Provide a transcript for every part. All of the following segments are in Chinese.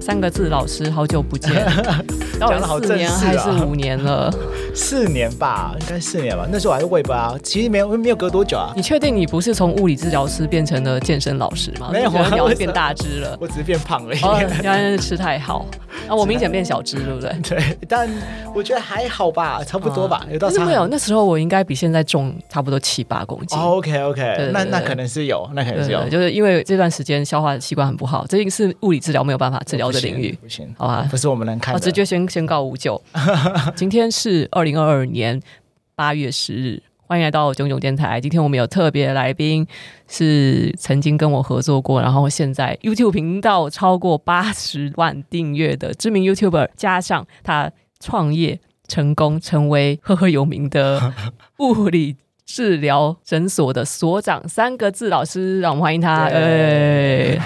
三个字，老师，好久不见，讲了好四年还是五年了？四年吧，应该四年吧。那时候我还是 Web 啊，其实没有没有隔多久啊。你确定你不是从物理治疗师变成了健身老师吗？没有，你要变大只了。我只是变胖而已。哦，原来是吃太好。啊，我明显变小只，对不对？对，但我觉得还好吧，差不多吧。有到没有？那时候我应该比现在重差不多七八公斤。OK OK，那那可能是有，那可能是有，就是因为这段时间消化习惯很不好，这是物理治疗没有办法治疗的领域。不行，好吧，不是我们能看。直觉宣宣告无救。今天是二零二二年八月十日。欢迎来到炯炯电台。今天我们有特别来宾，是曾经跟我合作过，然后现在 YouTube 频道超过八十万订阅的知名 YouTuber，加上他创业成功，成为赫赫有名的 物理治疗诊所的所长。三个字老师，让我们欢迎他。哎，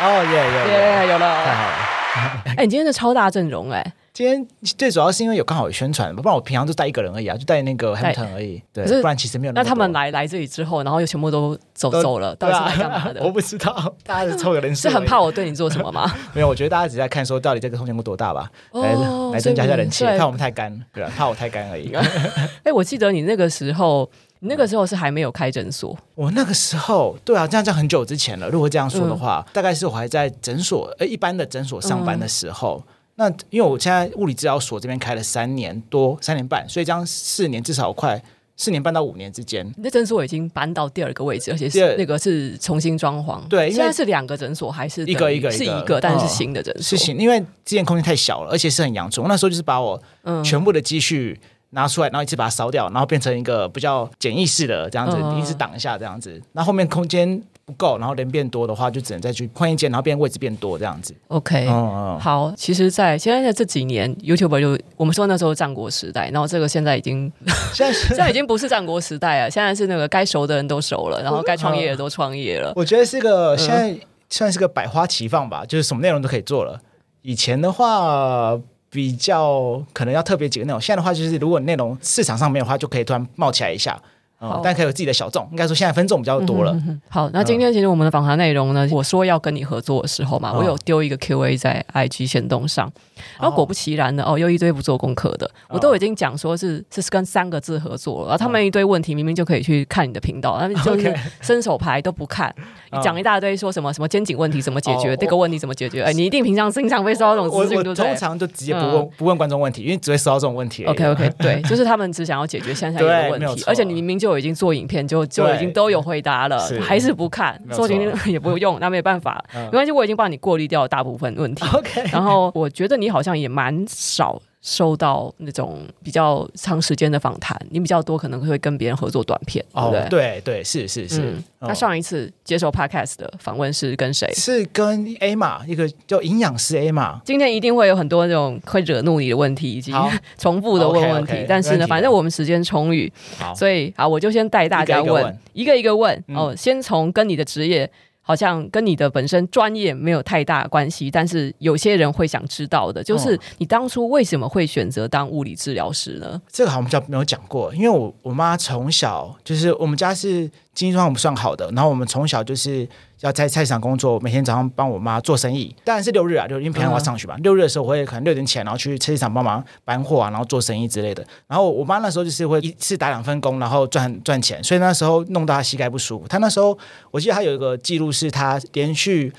哦耶耶，有了，太好了！哎，你今天的超大阵容哎。今天最主要是因为有刚好有宣传，不然我平常就带一个人而已啊，就带那个 Hampton 而已。对，不然其实没有那。那他们来来这里之后，然后又全部都走走了，到底是来干嘛的？我不知道，大家是凑个人数。是很怕我对你做什么吗？没有，我觉得大家只在看说到底这个空间有多大吧，来来增加一下人气，怕我们太干，对啊，怕我太干而已。哎，我记得你那个时候，你那个时候是还没有开诊所。我那个时候，对啊，这样讲很久之前了。如果这样说的话，大概是我还在诊所，呃，一般的诊所上班的时候。那因为我现在物理治疗所这边开了三年多，三年半，所以这样四年至少快四年半到五年之间。你的诊所已经搬到第二个位置，而且是那个是重新装潢。对，现在是两个诊所还是一个一个是一个，但是是新的诊所。是新，因为之前空间太小了，而且是很阳春。我那时候就是把我全部的积蓄拿出来，然后一次把它烧掉，然后变成一个比较简易式的这样子，一直挡一下这样子。那后面空间。不够，然后人变多的话，就只能再去换一间，然后变位置变多这样子。OK，嗯嗯，好。其实在，在现在这几年，YouTuber 就我们说那时候战国时代，然后这个现在已经 现在现在已经不是战国时代了，现在是那个该熟的人都熟了，然后该创业的都创业了。我觉得是个现在算是个百花齐放吧，就是什么内容都可以做了。以前的话比较可能要特别几个内容，现在的话就是如果内容市场上面的话，就可以突然冒起来一下。好但可以有自己的小众，应该说现在分众比较多了。嗯、好，那今天其实我们的访谈内容呢，嗯、我说要跟你合作的时候嘛，哦、我有丢一个 Q&A 在 IG 限动上，然后果不其然呢，哦，又一堆不做功课的，我都已经讲说是是跟三个字合作了，然后他们一堆问题明明就可以去看你的频道，他们就是 伸手牌都不看，你讲一大堆说什么什么肩颈问题怎么解决，这个问题怎么解决？哎，你一定平常经常会收到这种资讯，对不对？通常就直接不问不问观众问题，因为只会收到这种问题。OK OK，对，就是他们只想要解决现在 的问题，而且你明明就已经做影片。就就已经都有回答了，是还是不看，说今天也不用，那没办法，嗯、没关系，我已经帮你过滤掉了大部分问题。OK，然后我觉得你好像也蛮少。收到那种比较长时间的访谈，你比较多可能会跟别人合作短片，对不对？对对，是是是。那上一次接受 Podcast 的访问是跟谁？是跟 Emma，一个叫营养师 Emma。今天一定会有很多那种会惹怒你的问题，以及重复的问问题。但是呢，反正我们时间充裕，所以好，我就先带大家问，一个一个问哦。先从跟你的职业。好像跟你的本身专业没有太大关系，但是有些人会想知道的，就是你当初为什么会选择当物理治疗师呢？这个好像比较没有讲过，因为我我妈从小就是我们家是。经济状况不算好的，然后我们从小就是要在菜市场工作，每天早上帮我妈做生意。当然是六日啊，就因为平常我要上学嘛。嗯、六日的时候，我会可能六点起来，然后去菜市场帮忙搬货啊，然后做生意之类的。然后我妈那时候就是会一次打两份工，然后赚赚钱，所以那时候弄到她膝盖不舒服。她那时候我记得她有一个记录，是她连续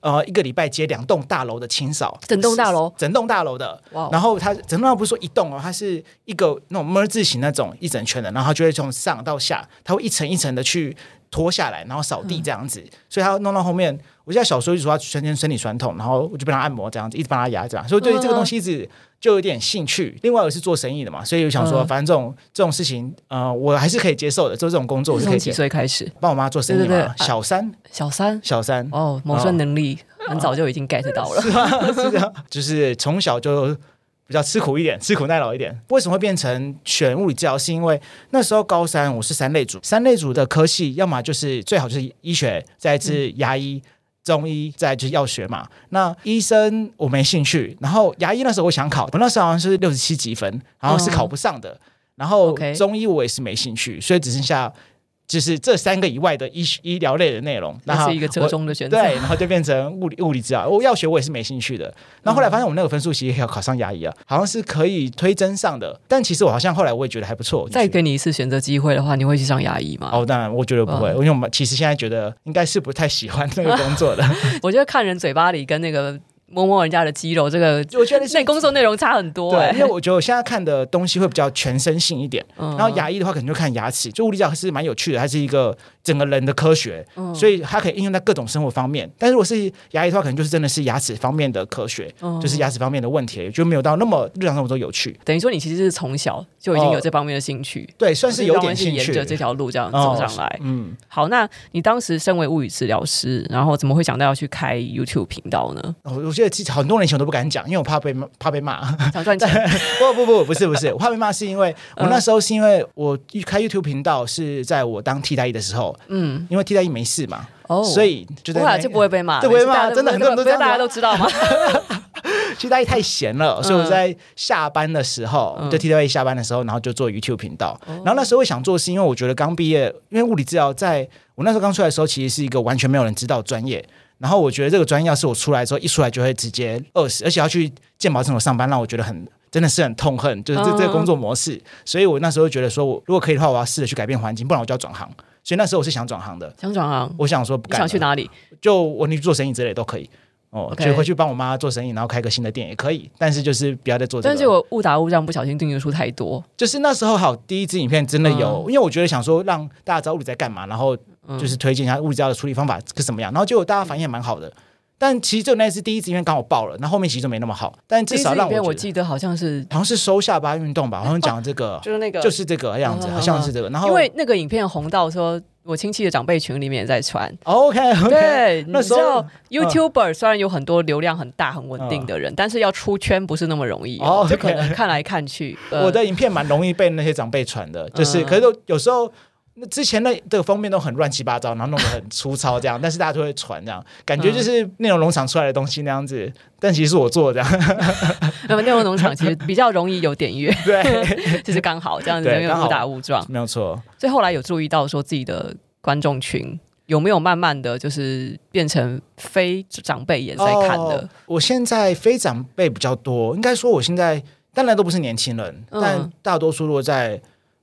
呃一个礼拜接两栋大楼的清扫，整栋大楼，整栋大楼的。Wow 然后他整栋大楼不是说一栋哦，它是一个那种 “M” 字形那种一整圈的，然后她就会从上到下，它会一层一层的去。拖下来，然后扫地这样子，嗯、所以他弄到后面，我记得小时候就说他全身身体酸痛，然后我就帮他按摩这样子，一直帮他压这样，所以对于这个东西一直就有点兴趣。另外我是做生意的嘛，所以我想说，反正这种、嗯、这种事情，呃，我还是可以接受的。做这种工作我是可以。从几岁开始帮我妈做生意嘛？对对对小三，小三，小三哦，谋生能力很早就已经 get 到了，哦、是啊？就是从小就。比较吃苦一点，吃苦耐劳一点。为什么会变成选物理治疗？是因为那时候高三我是三类组，三类组的科系，要么就是最好就是医学，再是牙医、嗯、中医，再就是药学嘛。那医生我没兴趣，然后牙医那时候我想考，我那时候好像是六十七级分，然后是考不上的。哦然后中医我也是没兴趣，所以只剩下。就是这三个以外的医医疗类的内容，那是一个折中的选择。对，然后就变成物理 物理治疗。我药学我也是没兴趣的。然后后来发现我那个分数其实也要考上牙医啊，好像是可以推甄上的。但其实我好像后来我也觉得还不错。再给你一次选择机会的话，你会去上牙医吗？哦，当然我觉得不会，因为我们其实现在觉得应该是不太喜欢那个工作的。我觉得看人嘴巴里跟那个。摸摸人家的肌肉，这个我觉得那 工作内容差很多，欸。对，因为我觉得我现在看的东西会比较全身性一点。嗯，然后牙医的话，可能就看牙齿。就物理治疗是蛮有趣的，它是一个整个人的科学，嗯，所以它可以应用在各种生活方面。但如果是牙医的话，可能就是真的是牙齿方面的科学，嗯，就是牙齿方面的问题，就没有到那么日常生活中有趣。等于说，你其实是从小就已经有这方面的兴趣，哦，对，算是有点兴趣，沿着这条路这样走上来。哦，嗯，好，那你当时身为物理治疗师，然后怎么会想到要去开 YouTube 频道呢？我我觉得其实很多年前。都不敢讲，因为我怕被 怕被骂。想赚钱？不不不，不是不是，我怕被骂是因为我那时候是因为我一开 YouTube 频道是在我当替代役的时候，嗯，因为替代役没事嘛，哦，所以就在就不会被骂，就不会骂，真的很多人都大家都知道吗？替代役太闲了，所以我在下班的时候，就替代役下班的时候，然后就做 YouTube 频道。然后那时候我想做，是因为我觉得刚毕业，因为物理治疗在我那时候刚出来的时候，其实是一个完全没有人知道专业。然后我觉得这个专业要是我出来之后一出来就会直接饿死，而且要去健保诊所上班，让我觉得很真的是很痛恨，就是这这个工作模式。所以我那时候觉得说，我如果可以的话，我要试着去改变环境，不然我就要转行。所以那时候我是想转行的，想转行。我想说不干，想去哪里？就我你做生意之类都可以哦，就回去帮我妈做生意，然后开个新的店也可以。但是就是不要再做这个。但是我误打误撞不小心订阅数太多，就是那时候好第一支影片真的有，因为我觉得想说让大家知道物理在干嘛，然后就是推荐一下物理治疗的处理方法是什么样，然后结果大家反应也蛮好的。但其实就那次第一次因为刚好爆了，那后，面其实就没那么好。但至少让我，我记得好像是好像是收下巴运动吧，好像讲这个、啊、就是那个就是这个样子，好像是这个。然后因为那个影片红到说，我亲戚的长辈群里面也在传。OK OK，对，那时候 YouTuber 虽然有很多流量很大很稳定的人，嗯、但是要出圈不是那么容易、哦，就可能看来看去。我的影片蛮容易被那些长辈传的，就是、嗯、可是有时候。那之前的这个封面都很乱七八糟，然后弄得很粗糙，这样，但是大家都会传这样，感觉就是内容农场出来的东西那样子，但其实是我做的这样。那么内容农场其实比较容易有点阅，对，就是刚好这样子，没有误打误撞，没有错。所以后来有注意到说自己的观众群有没有慢慢的就是变成非长辈也在看的。哦，我现在非长辈比较多，应该说我现在当然都不是年轻人，嗯，但大多数落在。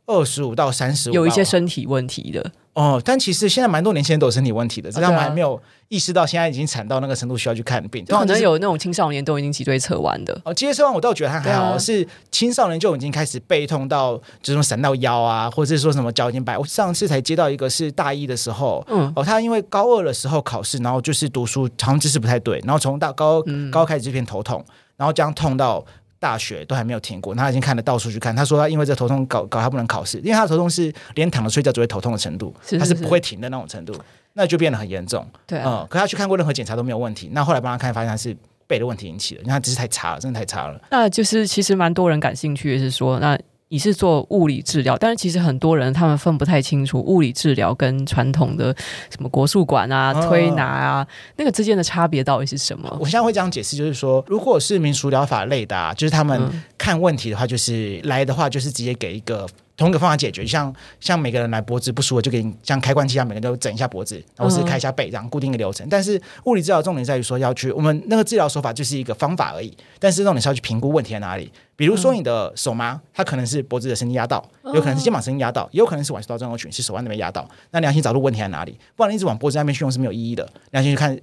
二十五到三十五，有一些身体问题的哦，但其实现在蛮多年轻人都有身体问题的，只是他们还没有意识到现在已经惨到那个程度需要去看病。可能有那种青少年都已经脊椎侧弯的哦，脊椎侧弯我倒觉得还好，啊，是青少年就已经开始背痛到这种闪到腰啊，或者是说什么脚已经白。我上次才接到一个是大一的时候，嗯，哦，他因为高二的时候考试，然后就是读书好像知识不太对，然后从大高高开始就变头痛，然后这样痛到。大学都还没有停过，他已经看了到处去看。他说他因为这头痛搞搞他不能考试，因为他的头痛是连躺着睡觉都会头痛的程度，他是不会停的那种程度，那就变得很严重。对、啊，嗯，可他去看过任何检查都没有问题。那后来帮他看，发现他是背的问题引起的，因为他只是太差了，真的太差了。那就是其实蛮多人感兴趣的是说那。你是做物理治疗，但是其实很多人他们分不太清楚物理治疗跟传统的什么国术馆啊、推拿啊、哦、那个之间的差别到底是什么？我现在会这样解释，就是说，如果是民俗疗法类的，啊，就是他们看问题的话，就是来的话，就是直接给一个。同一个方法解决，像像每个人来脖子不舒服，就给你像开关器一样，每个人都整一下脖子，然后是开一下背，这样固定一个流程。但是物理治疗重点在于说要去，我们那个治疗手法就是一个方法而已。但是重点是要去评估问题在哪里。比如说你的手麻，它可能是脖子的神经压到，有可能是肩膀神经压到，也有可能是腕手到症候群是手腕那边压到。那良心找出问题在哪里，不然你一直往脖子那边去用是没有意义的。良心去看。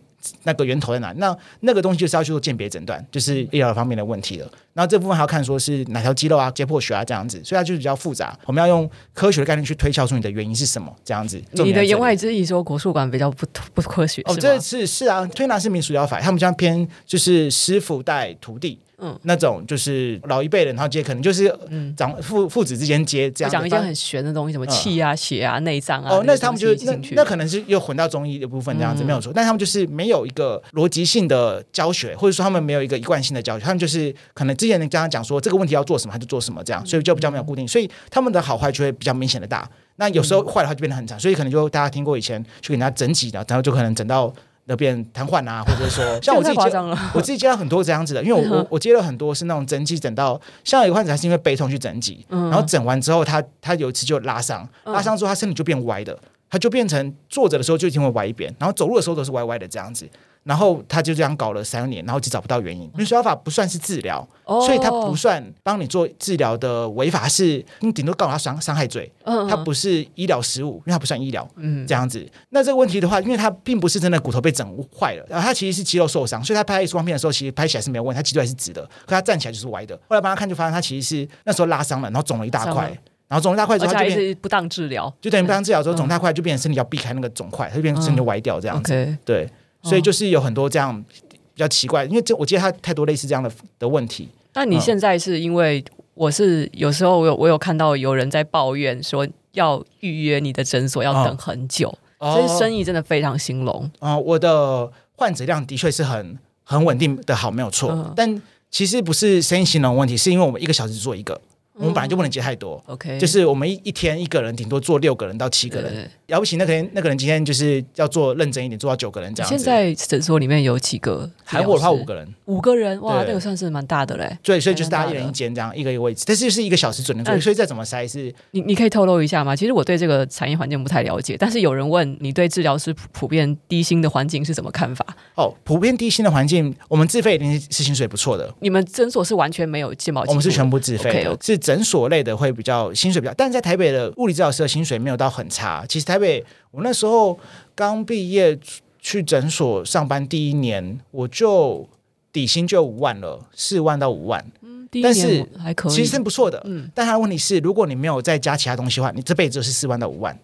那个源头在哪？那那个东西就是要去做鉴别诊断，就是医疗方面的问题了。然后这部分还要看说是哪条肌肉啊、解剖学啊这样子，所以它就是比较复杂。我们要用科学的概念去推敲出你的原因是什么，这样子。你的言外之意说国术馆比较不不科学？哦，这次是啊，推拿是民俗疗法，他们这样偏就是师傅带徒弟。嗯，那种就是老一辈人，然后接可能就是长父父子之间接这样讲一些很玄的东西，什么气啊、血啊、内脏啊。哦，那他们就那那可能是又混到中医的部分这样子没有错，但他们就是没有一个逻辑性的教学，或者说他们没有一个一贯性的教学，他们就是可能之前你刚刚讲说这个问题要做什么，他就做什么这样，所以就比较没有固定，所以他们的好坏就会比较明显的大。那有时候坏的话就变得很长，所以可能就大家听过以前去给人家整脊的，然后就可能整到。那边瘫痪啊，或者说 像我自己接，我自己接到很多这样子的，因为我我我接了很多是那种整脊整到，像有一个患者他是因为悲痛去整脊，然后整完之后他他有一次就拉伤，拉伤之后他身体就变歪的，他就变成坐着的时候就一定会歪一边，然后走路的时候都是歪歪的这样子。然后他就这样搞了三年，然后就找不到原因。因为法不算是治疗，哦、所以他不算帮你做治疗的违法是，你顶多告他伤伤害罪。嗯，他不是医疗失误，因为他不算医疗。嗯，这样子。那这个问题的话，因为他并不是真的骨头被整坏了，然后他其实是肌肉受伤，所以他拍 X 光片的时候，其实拍起来是没有问题，他脊椎还是直的，可他站起来就是歪的。后来帮他看，就发现他其实是那时候拉伤了，然后肿了一大块，然后肿了一大块之后他就变不当治疗，就等于不当治疗之后肿大块就变成身体要避开那个肿块，他就变成身体歪掉这样子。嗯、对。所以就是有很多这样比较奇怪，因为这我记得他太多类似这样的的问题。那你现在是因为我是有时候我有我有看到有人在抱怨说要预约你的诊所要等很久，哦、所以生意真的非常兴隆啊、哦！我的患者量的确是很很稳定的好，没有错。嗯、但其实不是生意兴隆问题，是因为我们一个小时做一个。我们本来就不能接太多，OK，就是我们一一天一个人顶多做六个人到七个人，了不起那个人那个人今天就是要做认真一点，做到九个人这样子。现在诊所里面有几个？还我的话五个人，五个人哇，那个算是蛮大的嘞。对，所以就是大家一人一间这样，一个一个位置，但是就是一个小时准的做，所以再怎么塞是。你你可以透露一下吗？其实我对这个产业环境不太了解，但是有人问你对治疗师普遍低薪的环境是怎么看法？哦，普遍低薪的环境，我们自费一定是薪水不错的。你们诊所是完全没有健保？我们是全部自费的，是诊所类的。会比较薪水比较，但是在台北的物理治疗师的薪水没有到很差。其实台北我那时候刚毕业去诊所上班第一年，我就底薪就五万了，四万到五万。嗯，但是还可以，其实是不错的。嗯，但他的问题是，如果你没有再加其他东西的话，你这辈子就是四万到五万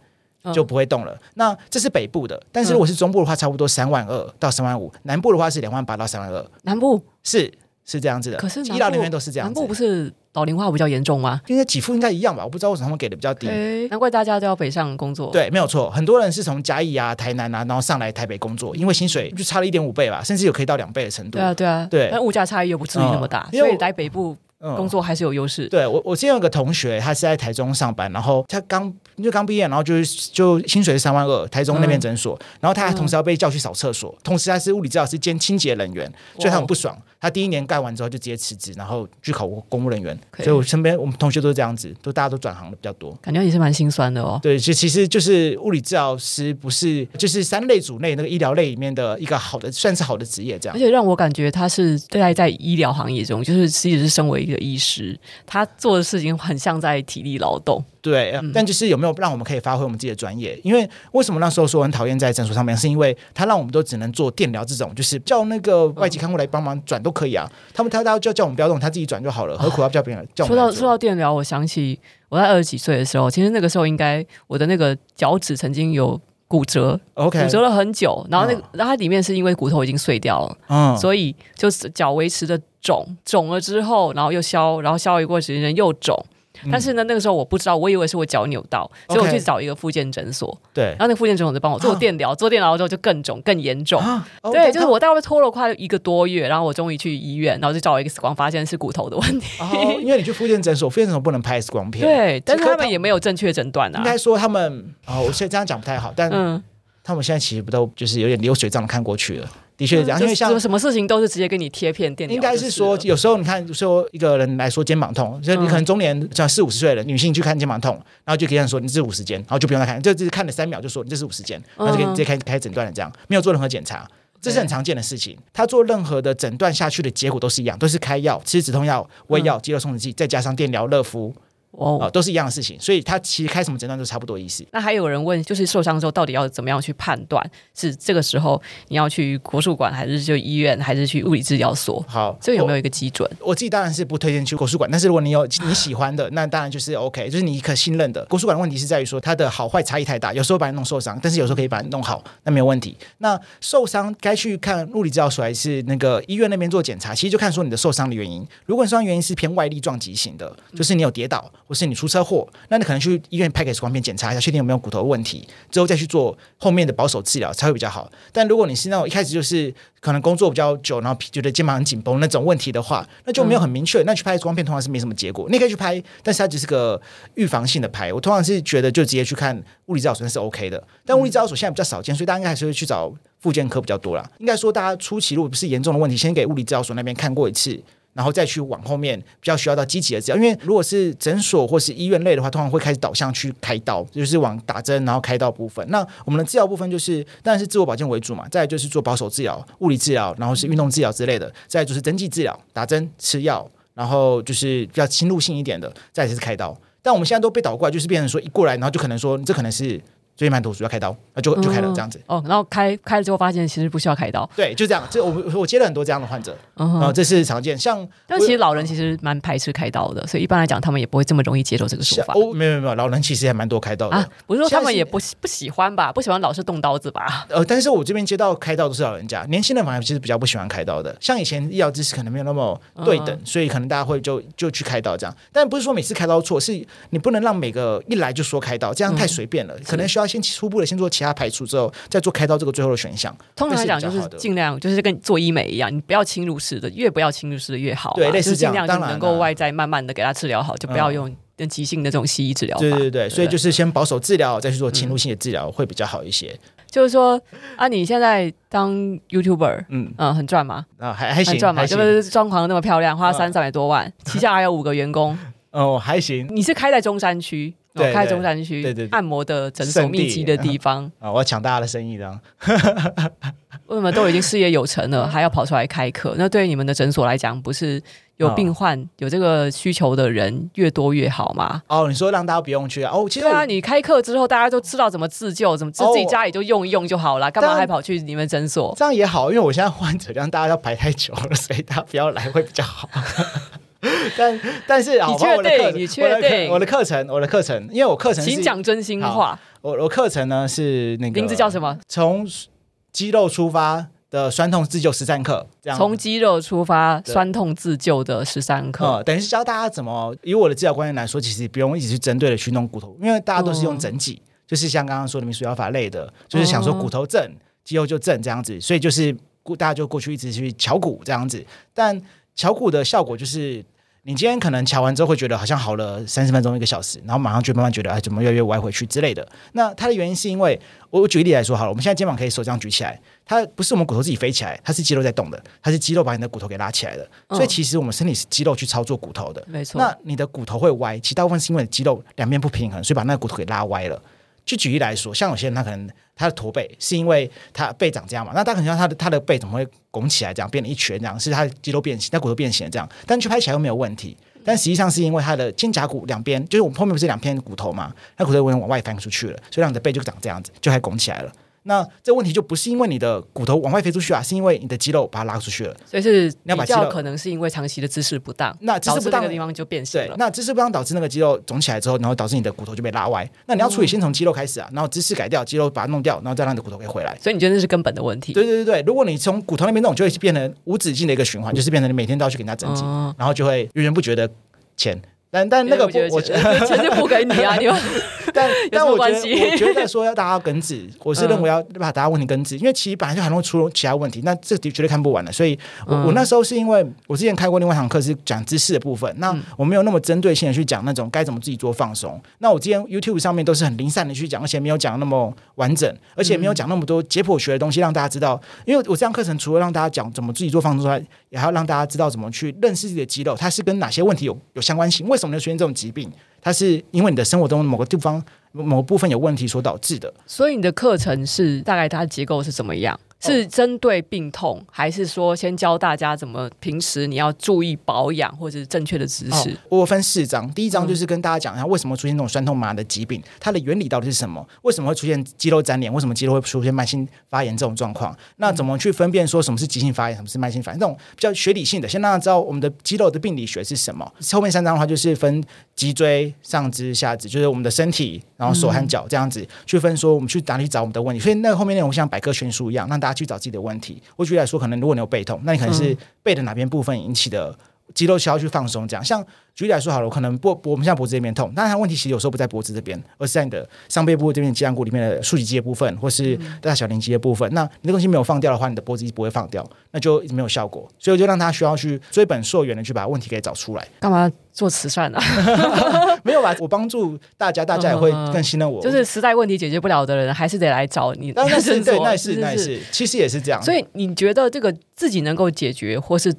就不会动了。嗯、那这是北部的，但是如果是中部的话，差不多三万二到三万五；南部的话是两万八到三万二。南部是是这样子的，可是医疗人员都是这样子。南部不是。老龄化比较严重吗？应该给付应该一样吧，我不知道为什么他们给的比较低。欸、难怪大家都要北上工作。对，没有错，很多人是从嘉义啊、台南啊，然后上来台北工作，因为薪水就差了一点五倍吧，甚至有可以到两倍的程度。对啊，对啊，对。但物价差异又不至于那么大，嗯、所以来北部工作还是有优势。对我，我之前有个同学，他是在台中上班，然后他刚就刚毕业，然后就是就薪水是三万二，台中那边诊所，嗯、然后他还同时要被叫去扫厕所，嗯、同时他是物理治疗师兼清洁人员，所以他很不爽。他第一年干完之后就直接辞职，然后去考公务人员。所以我身边我们同学都是这样子，都大家都转行的比较多。感觉也是蛮心酸的哦。对，就其实就是物理治疗师不是就是三类组内那个医疗类里面的一个好的，算是好的职业这样。而且让我感觉他是对待在医疗行业中，就是其实是身为一个医师，他做的事情很像在体力劳动。对，但就是有没有让我们可以发挥我们自己的专业？因为为什么那时候说很讨厌在诊所上面，是因为他让我们都只能做电疗这种，就是叫那个外籍看护来帮忙转都可以啊。他们他他叫叫我们不要动，他自己转就好了，何苦要叫别人叫我们？说到说到电疗，我想起我在二十几岁的时候，其实那个时候应该我的那个脚趾曾经有骨折，OK，骨折了很久，然后那个然后它里面是因为骨头已经碎掉了，嗯，所以就是脚维持的肿，肿了之后，然后又消，然后消一过时间又肿。但是呢，那个时候我不知道，我以为是我脚扭到，所以我去找一个复健诊所。对，然后那个复健诊所就帮我做电疗，做电疗之后就更肿、更严重。对，就是我大概拖了快一个多月，然后我终于去医院，然后就照 X 光，发现是骨头的问题。因为你去复健诊所，复健诊所不能拍 X 光片。对，但是他们也没有正确诊断啊。应该说他们哦，我现在这样讲不太好，但他们现在其实不都就是有点流水账看过去了。的确是这样，因为像什么事情都是直接给你贴片电疗。应该是说，有时候你看，说一个人来说肩膀痛，就你可能中年像四五十岁的女性去看肩膀痛，然后就可以跟人说你这是五十肩，然后就不用再看，就只是看了三秒就说你这是五十肩，然后就可以直接开开诊断了，这样没有做任何检查，这是很常见的事情。他做任何的诊断下去的结果都是一样，都是开药、吃止痛药、胃药、肌肉松弛剂，再加上电疗、热敷。哦、oh. 呃，都是一样的事情，所以他其实开什么诊断都差不多意思。那还有人问，就是受伤之后到底要怎么样去判断？是这个时候你要去国术馆，还是就医院，还是去物理治疗所？好，这个有没有一个基准？我，我自己当然是不推荐去国术馆，但是如果你有你喜欢的，那当然就是 OK，就是你可信任的。国术馆的问题是在于说它的好坏差异太大，有时候把你弄受伤，但是有时候可以把你弄好，那没有问题。那受伤该去看物理治疗所还是那个医院那边做检查？其实就看说你的受伤的原因。如果你受伤原因是偏外力撞击型的，就是你有跌倒。或是你出车祸，那你可能去医院拍个 X 光片检查一下，确定有没有骨头问题，之后再去做后面的保守治疗才会比较好。但如果你是那种一开始就是可能工作比较久，然后觉得肩膀很紧绷那种问题的话，那就没有很明确，嗯、那去拍 X 光片通常是没什么结果。你可以去拍，但是它只是个预防性的拍。我通常是觉得就直接去看物理治疗所那是 OK 的，但物理治疗所现在比较少见，所以大家应该还是会去找复健科比较多啦。应该说，大家初期如果不是严重的问题，先给物理治疗所那边看过一次。然后再去往后面比较需要到积极的治疗，因为如果是诊所或是医院类的话，通常会开始导向去开刀，就是往打针然后开刀部分。那我们的治疗部分就是当然是自我保健为主嘛，再就是做保守治疗、物理治疗，然后是运动治疗之类的，再就是针剂治疗、打针、吃药，然后就是比较侵入性一点的，再就是开刀。但我们现在都被倒过来，就是变成说一过来，然后就可能说这可能是。椎间盘突出要开刀，那就就开了这样子。哦，然后开开了之后发现其实不需要开刀。对，就这样。这我我接了很多这样的患者，啊，这是常见。像但其实老人其实蛮排斥开刀的，所以一般来讲他们也不会这么容易接受这个说法。哦，没有没有，老人其实也蛮多开刀的。不是说他们也不不喜欢吧？不喜欢老是动刀子吧？呃，但是我这边接到开刀都是老人家，年轻人反而其实比较不喜欢开刀的。像以前医疗知识可能没有那么对等，所以可能大家会就就去开刀这样。但不是说每次开刀错，是你不能让每个一来就说开刀，这样太随便了。可能需要先初步的先做。其他排除之后，再做开刀这个最后的选项。通常来讲，就是尽量就是跟做医美一样，你不要侵入式的，越不要侵入式的越好。对，类似这样，尽量就能够外在慢慢的给他治疗好，就不要用跟急性的这种西医治疗。对对对，所以就是先保守治疗，再去做侵入性的治疗会比较好一些。就是说啊，你现在当 YouTuber，嗯嗯，很赚吗？啊，还还行，赚吗？就是装潢那么漂亮，花三三百多万，旗下还有五个员工。哦，还行。你是开在中山区？对，开中山区，对对，按摩的诊所密集的地方啊，我要抢大家的生意，这样。为什么都已经事业有成了，还要跑出来开课？那对于你们的诊所来讲，不是有病患有这个需求的人越多越好吗？哦，你说让大家不用去哦，其实对啊，你开课之后，大家都知道怎么自救，怎么自己家里就用一用就好了，干嘛还跑去你们诊所？这样也好，因为我现在患者让大家要排太久了，所以大家不要来会比较好。但但是，你确定？你确定？我的课程，我的课程，因为我课程，请讲真心话。我我课程呢是那个名字叫什么？从肌肉出发的酸痛自救实战课。这样，从肌肉出发，酸痛自救的十三课。嗯，等于是教大家怎么。以我的治疗观念来说，其实不用一直去针对的去弄骨头，因为大家都是用整脊，嗯、就是像刚刚说的民俗疗法类的，就是想说骨头正，嗯、肌肉就正这样子，所以就是大家就过去一直去敲骨这样子，但。乔骨的效果就是，你今天可能敲完之后会觉得好像好了三十分钟一个小时，然后马上就慢慢觉得哎，怎么越来越歪回去之类的。那它的原因是因为我我举个例来说好了，我们现在肩膀可以手这样举起来，它不是我们骨头自己飞起来，它是肌肉在动的，它是肌肉把你的骨头给拉起来的。所以其实我们身体是肌肉去操作骨头的，没错。那你的骨头会歪，其实大部分是因为肌肉两边不平衡，所以把那个骨头给拉歪了。就举例来说，像有些人他可能他的驼背是因为他背长这样嘛，那他可能他的他的背怎么会拱起来这样变了一圈这样，是他的肌肉变形，他骨头变形这样，但去拍起来又没有问题，但实际上是因为他的肩胛骨两边，就是我们后面不是两片骨头嘛，他骨头往往外翻出去了，所以让你的背就长这样子，就还拱起来了。那这问题就不是因为你的骨头往外飞出去啊，是因为你的肌肉把它拉出去了。所以是你要把肌肉可能是因为长期的姿势不当，那姿势不当的地方就变形了。那姿势不当导致那个肌肉肿起来之后，然后导致你的骨头就被拉歪。那你要处理，先从肌肉开始啊，然后姿势改掉，肌肉把它弄掉，然后再让你的骨头给回来。所以你觉得这是根本的问题？对对对对，如果你从骨头那边弄，就会变成无止境的一个循环，就是变成你每天都要去给人家整紧，嗯、然后就会源源不绝的钱。但但那个不，我觉得钱就不给你啊，你们。但 但我觉得，我觉得说要大家根治，我是认为要把大家问题根治，因为其实本来就很容易出其他问题，那这绝对看不完的。所以我，我我那时候是因为我之前开过另外一堂课是讲姿势的部分，那我没有那么针对性的去讲那种该怎么自己做放松。那我之前 YouTube 上面都是很零散的去讲，而且没有讲那么完整，而且没有讲那么多解剖学的东西让大家知道。因为我这样课程除了让大家讲怎么自己做放松之外，也要让大家知道怎么去认识自己的肌肉，它是跟哪些问题有有相关性，为什么会出现这种疾病？它是因为你的生活中某个地方某部分有问题所导致的。所以你的课程是大概它的结构是怎么样？是针对病痛，还是说先教大家怎么平时你要注意保养或者是正确的姿势？我分四章，第一章就是跟大家讲一下为什么出现这种酸痛麻的疾病，它的原理到底是什么？为什么会出现肌肉粘连？为什么肌肉会出现慢性发炎这种状况？那怎么去分辨说什么是急性发炎，什么是慢性发炎？这种比较学理性的，先让大家知道我们的肌肉的病理学是什么。后面三章的话就是分脊椎、上肢、下肢，就是我们的身体，然后手和脚这样子去分，说我们去哪里找我们的问题。所以那后面内容像百科全书一样，让大家去找自己的问题。我举例来说，可能如果你有背痛，那你可能是背的哪边部分引起的肌肉需要去放松。这样，像举例来说好了，我可能脖我们现在脖子这边痛，但是它问题其实有时候不在脖子这边，而是在你的上背部这边脊梁骨里面的竖脊肌的部分，或是大小臀肌的部分。那你的东西没有放掉的话，你的脖子一直不会放掉，那就没有效果。所以我就让他需要去追本溯源的去把问题给找出来。干嘛做慈善啊？没有吧？我帮助大家，大家也会更信任我。就是实在问题解决不了的人，还是得来找你。那是对，那是那是，其实也是这样。所以你觉得这个自己能够解决，或是？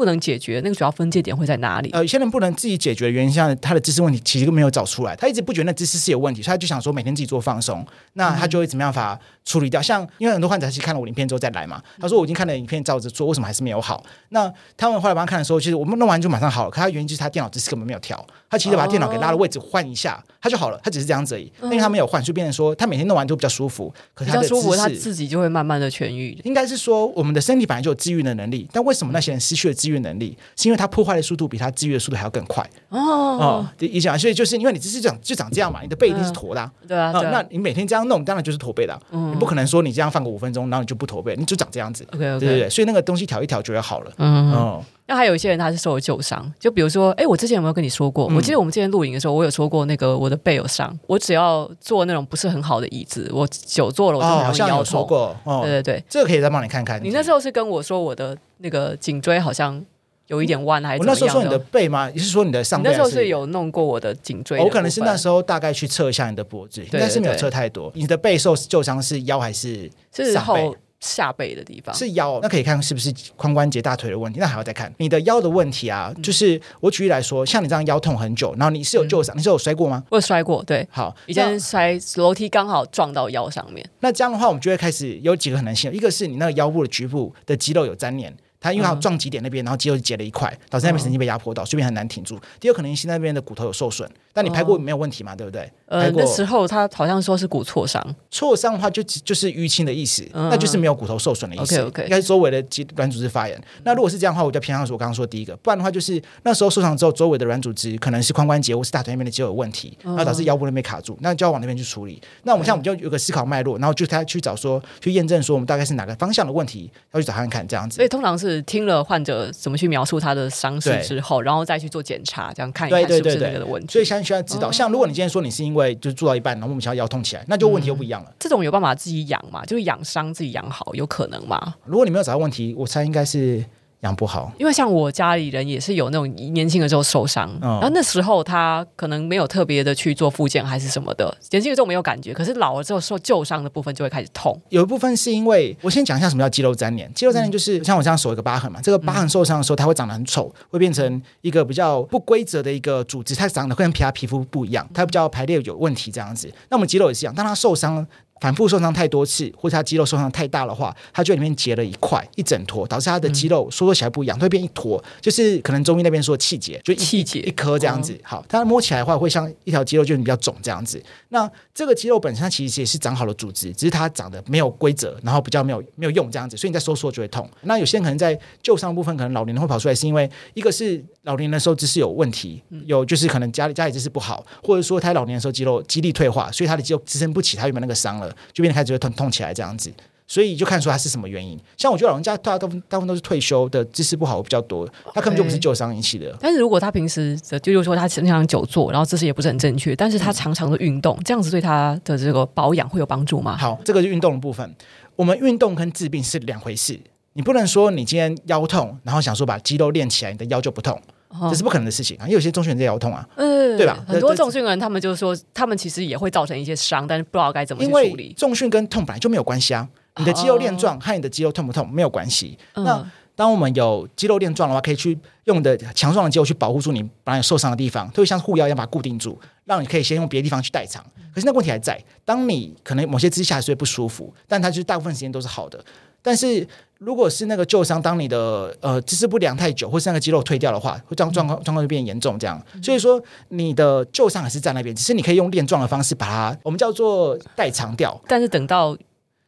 不能解决，那个主要分界点会在哪里？呃，有些人不能自己解决的原因，像他的知识问题，其实都没有找出来。他一直不觉得那知识是有问题，所以他就想说每天自己做放松，那他就会怎么样法处理掉？像因为很多患者他去看了我影片之后再来嘛，他说我已经看了影片照着做，为什么还是没有好？那他们后来帮他看的时候，其实我们弄完就马上好了。可他原因就是他电脑姿势根本没有调，他其实把电脑给拉的位置换一下，他就好了。他只是这样子而已，因为他没有换，就变成说他每天弄完都比较舒服。可是他的舒服，他自己就会慢慢的痊愈。应该是说我们的身体本来就有治愈的能力，但为什么那些人失去了治愈能力？是因为它破坏的速度比它治愈的速度还要更快。哦。哦，你想，所以就是因为你只是长就长这样嘛，你的背一定是驼的，啊，对啊，那你每天这样弄，当然就是驼背的，你不可能说你这样放个五分钟，然后你就不驼背，你就长这样子，对对对，所以那个东西调一调就要好了，嗯，那还有一些人他是受了旧伤，就比如说，哎，我之前有没有跟你说过？我记得我们之前录影的时候，我有说过那个我的背有伤，我只要坐那种不是很好的椅子，我久坐了我就好像有说过，对对对，这个可以再帮你看看。你那时候是跟我说我的那个颈椎好像。有一点弯还是怎么样？我那时候说你的背吗？你是说你的上背？那时候是有弄过我的颈椎。我可能是那时候大概去测一下你的脖子，应该是没有测太多。你的背受旧伤是腰还是是后下背的地方？是腰，那可以看是不是髋关节、大腿的问题。那还要再看你的腰的问题啊。就是我举例来说，像你这样腰痛很久，然后你是有旧伤，你是有摔过吗？我有摔过，对。好，以前摔楼梯刚好撞到腰上面。那这样的话，我们就会开始有几个可能性，一个是你那个腰部的局部的肌肉有粘连。它因为它撞击点那边，然后肌肉就结了一块，导致那边神经被压迫到，所以很难挺住。第二可能性那边的骨头有受损，但你拍过没有问题嘛？对不对？呃，那时候他好像说是骨挫伤，挫伤的话就就是淤青的意思，那就是没有骨头受损的意思。OK OK，应该是周围的肌软组织发炎。那如果是这样的话，我就偏向说我刚刚说第一个，不然的话就是那时候受伤之后，周围的软组织可能是髋关节或是大腿那边的肌肉有问题，然后导致腰部那边卡住，那就要往那边去处理。那我们现在我们就有个思考脉络，然后就他去找说去验证说我们大概是哪个方向的问题，要去找他看这样子。所以通常是听了患者。呃，怎么去描述他的伤势之后，然后再去做检查，这样看一看是不是那个的问题。所以现在需要知道，像如果你今天说你是因为就是做到一半，然后我们想要腰痛起来，那就问题又不一样了。这种有办法自己养嘛？就是养伤自己养好，有可能吗？如果你没有找到问题，我猜应该是。养不好，因为像我家里人也是有那种年轻的时候受伤，嗯、然后那时候他可能没有特别的去做复健还是什么的，年轻的时候没有感觉，可是老了之后受旧伤的部分就会开始痛。有一部分是因为我先讲一下什么叫肌肉粘连，肌肉粘连就是、嗯、像我这样手一个疤痕嘛，这个疤痕受伤的时候它会长得很丑，会变成一个比较不规则的一个组织，它长得会跟其他皮肤不一样，它比较排列有问题这样子。那我们肌肉也是一样，当它受伤。反复受伤太多次，或者他肌肉受伤太大的话，他就里面结了一块一整坨，导致他的肌肉收缩起来不一样，它会变一坨，就是可能中医那边说气结，就气结一颗这样子。好，它摸起来的话会像一条肌肉，就是比较肿这样子。那这个肌肉本身它其实也是长好的组织，只是它长得没有规则，然后比较没有没有用这样子，所以你在收缩就会痛。那有些人可能在旧伤部分，可能老年人会跑出来，是因为一个是老年人的时候姿势有问题，有就是可能家里家里姿势不好，或者说他老年的时候肌肉肌力退化，所以他的肌肉支撑不起他原本那个伤了。就变得开始会痛痛起来这样子，所以就看出他是什么原因。像我觉得老人家大大部分大部分都是退休的姿势不好比较多，他根本就不是旧伤引起的。但是如果他平时就是说他经常久坐，然后姿势也不是很正确，但是他常常的运动，这样子对他的这个保养会有帮助吗？好，这个是运动的部分。我们运动跟治病是两回事，你不能说你今天腰痛，然后想说把肌肉练起来，你的腰就不痛。这是不可能的事情啊！因为有些重训人在腰痛啊，嗯，对吧？很多重训人他们就说，他们其实也会造成一些伤，但是不知道该怎么去处理。因为重训跟痛本来就没有关系啊，你的肌肉练壮和你的肌肉痛不痛没有关系。哦、那当我们有肌肉练壮的话，可以去用你的强壮的肌肉去保护住你本来受伤的地方，就会像护腰一样把它固定住，让你可以先用别的地方去代偿。可是那问题还在，当你可能某些姿势下还是会不舒服，但它就是大部分时间都是好的。但是如果是那个旧伤，当你的呃姿势不良太久，或是那个肌肉退掉的话，会状状况状况就变严重。这样，所以说你的旧伤还是在那边，只是你可以用练壮的方式把它，我们叫做代偿掉。但是等到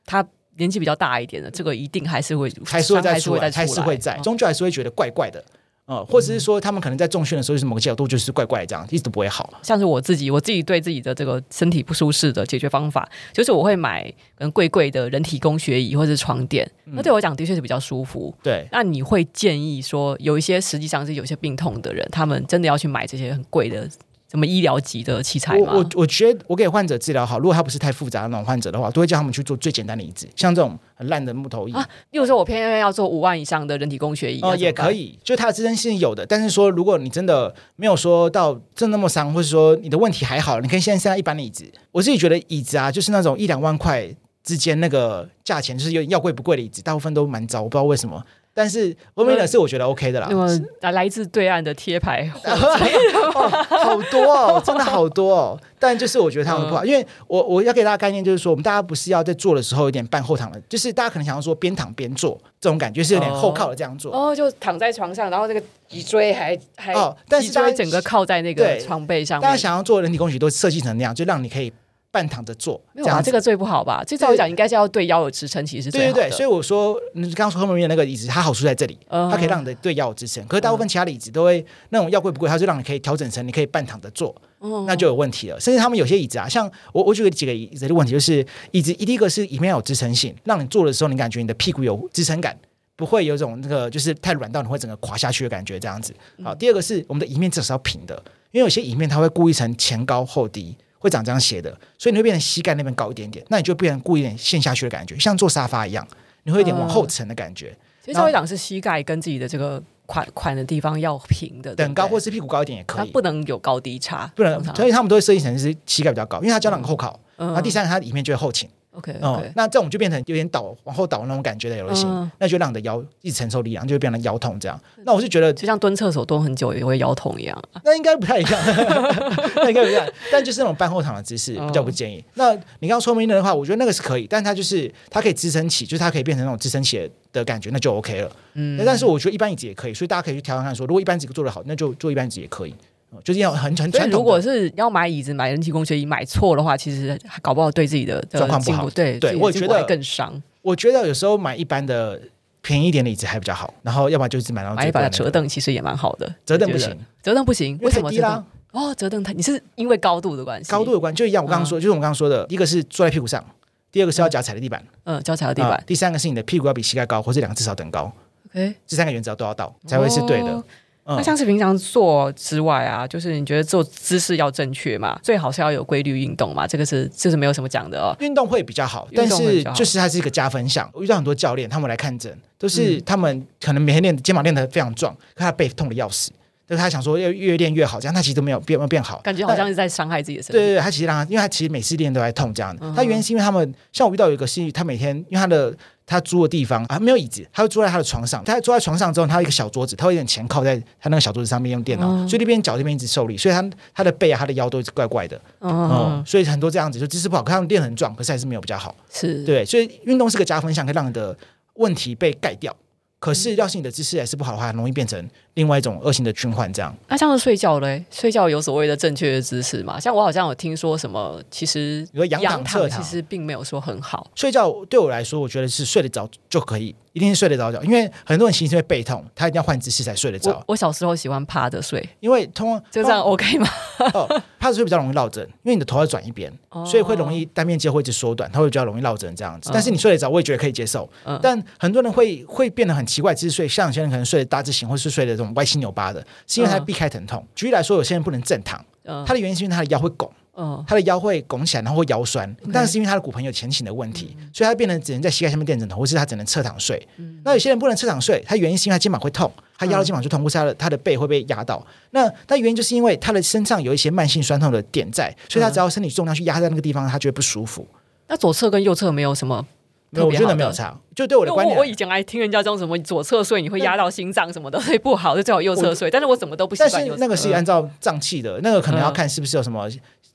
他年纪比较大一点的，这个一定还是会还是会再出来，还是会在，终究还是会觉得怪怪的。呃，或者是说他们可能在重训的时候，就是某个角度就是怪怪这样，一直都不会好。像是我自己，我自己对自己的这个身体不舒适的解决方法，就是我会买可能贵贵的人体工学椅或者是床垫，嗯、那对我讲的确是比较舒服。对，那你会建议说，有一些实际上是有些病痛的人，他们真的要去买这些很贵的？什么医疗级的器材吗？我我我觉得我给患者治疗好，如果他不是太复杂的那种患者的话，都会叫他们去做最简单的椅子，像这种很烂的木头椅。啊，例如说我偏偏要做五万以上的人体工学椅，哦，也可以，就它的支撑性有的。但是说，如果你真的没有说到真的那么伤，或者说你的问题还好，你可以现在现在一般的椅子。我自己觉得椅子啊，就是那种一两万块之间那个价钱，就是有点要贵不贵的椅子，大部分都蛮糟，我不知道为什么。但是欧米尔是我觉得 OK 的啦。那么来自对岸的贴牌、哦，好多哦，真的好多哦。但就是我觉得他们不好，嗯、因为我我要给大家概念就是说，我们大家不是要在做的时候有点半后躺的，就是大家可能想要说边躺边做这种感觉是有点后靠的这样做。哦，就躺在床上，然后这个脊椎还还哦，但是大家整个靠在那个床背上面。大家想要做人体工学都设计成那样，就让你可以。半躺着坐，没有啊，这个最不好吧？最早讲应该是要对腰有支撑，其实是最好的。对对对，所以我说你刚刚说后面那个椅子，它好处在这里，嗯、它可以让你的对腰有支撑。可是大部分其他的椅子都会那种要贵不贵，它就让你可以调整成你可以半躺着坐，嗯、那就有问题了。甚至他们有些椅子啊，像我我举个几个椅子的问题，就是椅子第一个是椅面有支撑性，让你坐的时候你感觉你的屁股有支撑感，不会有种那个就是太软到你会整个垮下去的感觉这样子。好，第二个是我们的椅面至少是要平的，因为有些椅面它会故意成前高后低。会长这样斜的，所以你会变成膝盖那边高一点点，那你就变成故意点陷下去的感觉，像坐沙发一样，你会有点往后沉的感觉。呃、其实稍微长是膝盖跟自己的这个款款的地方要平的，等高或是屁股高一点也可以，它不能有高低差，不能。所以他们都会设计成是膝盖比较高，因为它胶囊后靠，嗯、然后第三个它里面就会后倾。OK，, okay. 嗯，那这种就变成有点倒往后倒那种感觉的游戏，嗯、那就让你的腰一直承受力量，就会变成腰痛这样。那我是觉得，就像蹲厕所蹲很久也会腰痛一样。那应该不太一样，那应该不一样。但就是那种半后躺的姿势比较不建议。嗯、那你刚刚说明的话，我觉得那个是可以，但它就是它可以支撑起，就是它可以变成那种支撑起的感觉，那就 OK 了。嗯，但是我觉得一般椅子也可以，所以大家可以去调看看说，如果一般椅子做得好，那就做一般椅子也可以。就是要很很传统。如果是要买椅子、买人体工学椅买错的话，其实搞不好对自己的状况不好。对对，我觉得更伤。我觉得有时候买一般的便宜一点的椅子还比较好，然后要不然就是买到买一把折凳，其实也蛮好的。折凳不行，折凳不行，为什么？折凳哦，折凳它你是因为高度的关系，高度有关就一样。我刚刚说，就是我刚刚说的，一个是坐在屁股上，第二个是要脚踩在地板，嗯，脚踩到地板，第三个是你的屁股要比膝盖高，或者两个至少等高。OK，这三个原则都要到才会是对的。那像是平常做之外啊，就是你觉得做姿势要正确嘛？最好是要有规律运动嘛？这个是这是没有什么讲的哦。运动会比较好，但是就是它是一个加分项。我遇到很多教练，他们来看诊，都是他们可能每天练肩膀练得非常壮，可他背痛的要死。就是他想说要越练越好，这样他其实都没有变没有变好，感觉好像是在伤害自己的身体。对对对，他其实让他，因为他其实每次练都在痛这样的。他原因是因为他们像我遇到有一个是，他每天因为他的。他租的地方啊，没有椅子，他会坐在他的床上。他坐在床上之后，他有一个小桌子，他会有点前靠在他那个小桌子上面用电脑，嗯、所以那边脚这边一直受力，所以他他的背啊，他的腰都一直怪怪的。嗯，嗯，所以很多这样子就姿势不好，可他们练很壮，可是还是没有比较好。是对，所以运动是个加分项，可以让你的问题被盖掉。可是，要是你的姿势还是不好的话，容易变成另外一种恶性的循环。这样，那、啊、像是睡觉嘞，睡觉有所谓的正确的姿势嘛？像我好像有听说什么，其实仰躺其实并没有说很好。睡觉对我来说，我觉得是睡得着就可以。一定是睡得着觉，因为很多人其实会背痛，他一定要换姿势才睡得着。我，我小时候喜欢趴着睡，因为通就这样 OK 吗？哦，趴着睡比较容易落枕，因为你的头要转一边，哦、所以会容易单面肌会一直缩短，它会比较容易落枕这样子。但是你睡得着，我也觉得可以接受。嗯、但很多人会会变得很奇怪姿势睡，像有些人可能睡得大字型，或是睡得这种歪七扭八的，是因为他避开疼痛。嗯、举例来说，有些人不能正躺，嗯、他的原因是因为他的腰会拱。嗯，他的腰会拱起来，然后会腰酸但是因为他的骨盆有前倾的问题，嗯、所以他变成只能在膝盖下面垫枕头，或是他只能侧躺睡。嗯、那有些人不能侧躺睡，他原因是因为他肩膀会痛，他压到肩膀就痛，或是他的他的背会被压到。那他原因就是因为他的身上有一些慢性酸痛的点在，所以他只要身体重量去压在那个地方，他就会不舒服。嗯、那左侧跟右侧没有什么？我觉得没有差。就对我的观点，我以前还听人家讲什么左侧睡你会压到心脏什么的，所以不好，就最好右侧睡。但是我怎么都不。但是那个是按照脏器的，那个可能要看是不是有什么。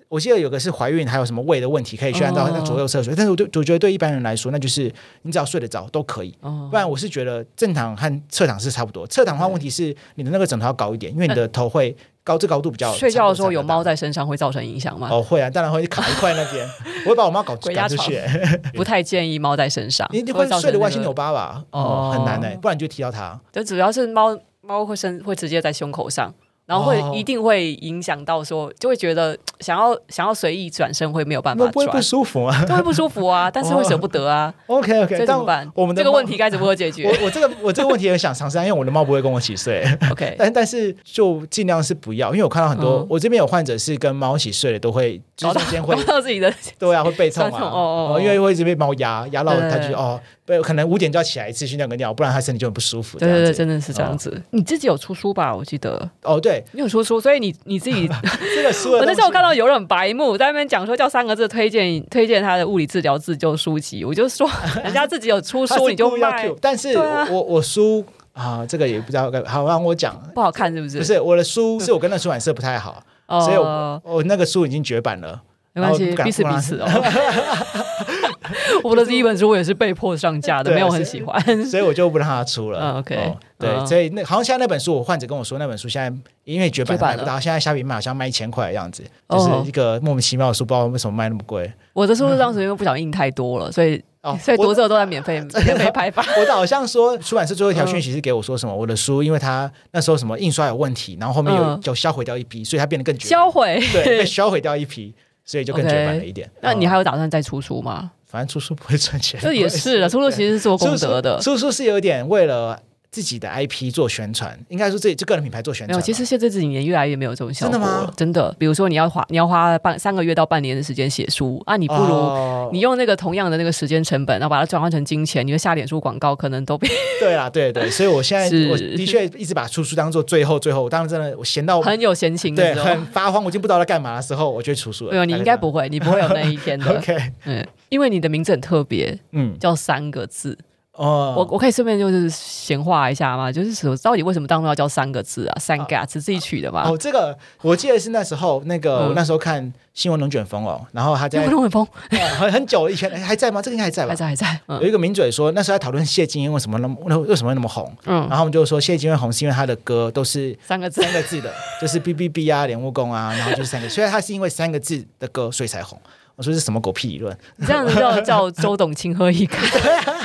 我记得有个是怀孕，还有什么胃的问题，可以去按照那左右侧睡。但是我对我觉得对一般人来说，那就是你只要睡得着都可以。不然我是觉得正躺和侧躺是差不多。侧躺的话，问题是你的那个枕头要高一点，因为你的头会高，这高度比较。睡觉的时候有猫在身上会造成影响吗？哦，会啊，当然会卡一块那边。我会把我猫搞赶出去。不太建议猫在身上。你你会睡得歪七扭八吧？哦，很难哎，不然你就踢到它。就主要是猫。猫会身会直接在胸口上。然后会一定会影响到说，就会觉得 想要想要随意转身会没有办法转，不会不舒服啊，就会不舒服啊，但是会舍不得啊。OK OK，这怎么办？我们的这个问题该怎么解决？我我这个我这个问题也想尝试，因为我的猫不会跟我一起睡。OK，但但是就尽量是不要，因为我看到很多，我这边有患者是跟猫一起睡的，都会中间会到自己的 对啊，会背痛啊，哦哦，因为会一直被猫压压到，他就哦，对可能五点就要起来一次去尿个尿，不然他身体就很不舒服。对对对，真的是这样子。你自己有出书吧？我记得哦，对，你有出书，所以。你你自己这个书，我那时候看到有人白目，在那边讲说叫三个字推荐推荐他的物理治疗自救书籍，我就说 人家自己有出书你就卖，但是我我书啊这个也不知道该好让我讲不好看是不是？不是我的书 是我跟那出版社不太好，所以我我那个书已经绝版了，没关系，彼此彼此哦。我的第一本书我也是被迫上架的，没有很喜欢，所以我就不让他出了。OK，对，所以那好像现在那本书，我患者跟我说，那本书现在因为绝版买不到，现在虾皮卖好像卖一千块的样子，就是一个莫名其妙的书，不知道为什么卖那么贵。我的书是当时因为不小心印太多了，所以哦所以读者都在免费免费拍发。我好像说出版社最后一条讯息是给我说什么，我的书因为他那时候什么印刷有问题，然后后面有就销毁掉一批，所以它变得更绝。销毁对，被销毁掉一批，所以就更绝版了一点。那你还有打算再出书吗？反正出书不会赚钱，这也是了。出书其实是做功德的，出书是有点为了自己的 IP 做宣传，应该说自己就个人品牌做宣传。没有，其实现在这几年越来越没有这种效果了。真的吗？真的，比如说你要花你要花半三个月到半年的时间写书啊，你不如你用那个同样的那个时间成本，然后把它转换成金钱，你的下脸书广告可能都比 对啦，对对。所以我现在我的确一直把出书当做最后最后，我当时真的我闲到很有闲情，对，很发慌，我已经不知道在干嘛的时候，我就出书了。没有，你应该不会，你不会有那一天的。OK，嗯。因为你的名字很特别，嗯，叫三个字哦。我我可以顺便就是闲话一下嘛？就是说到底为什么当初要叫三个字啊？三个字自己取的嘛？哦，这个我记得是那时候那个我那时候看新闻龙卷风哦，然后他在龙卷风 很很久以前还在吗？这个应该还在吧？还在还在。有一个名嘴说那时候在讨论谢金燕为什么那么 为什么会那么红？嗯，然后我们就说谢金燕红是因为他的歌都是三个字三个字的，就是 B B B 啊，莲雾宫啊，然后就是三个，所以他是因为三个字的歌所以才红。我说是什么狗屁理论？你这样子叫 叫周董情何以堪？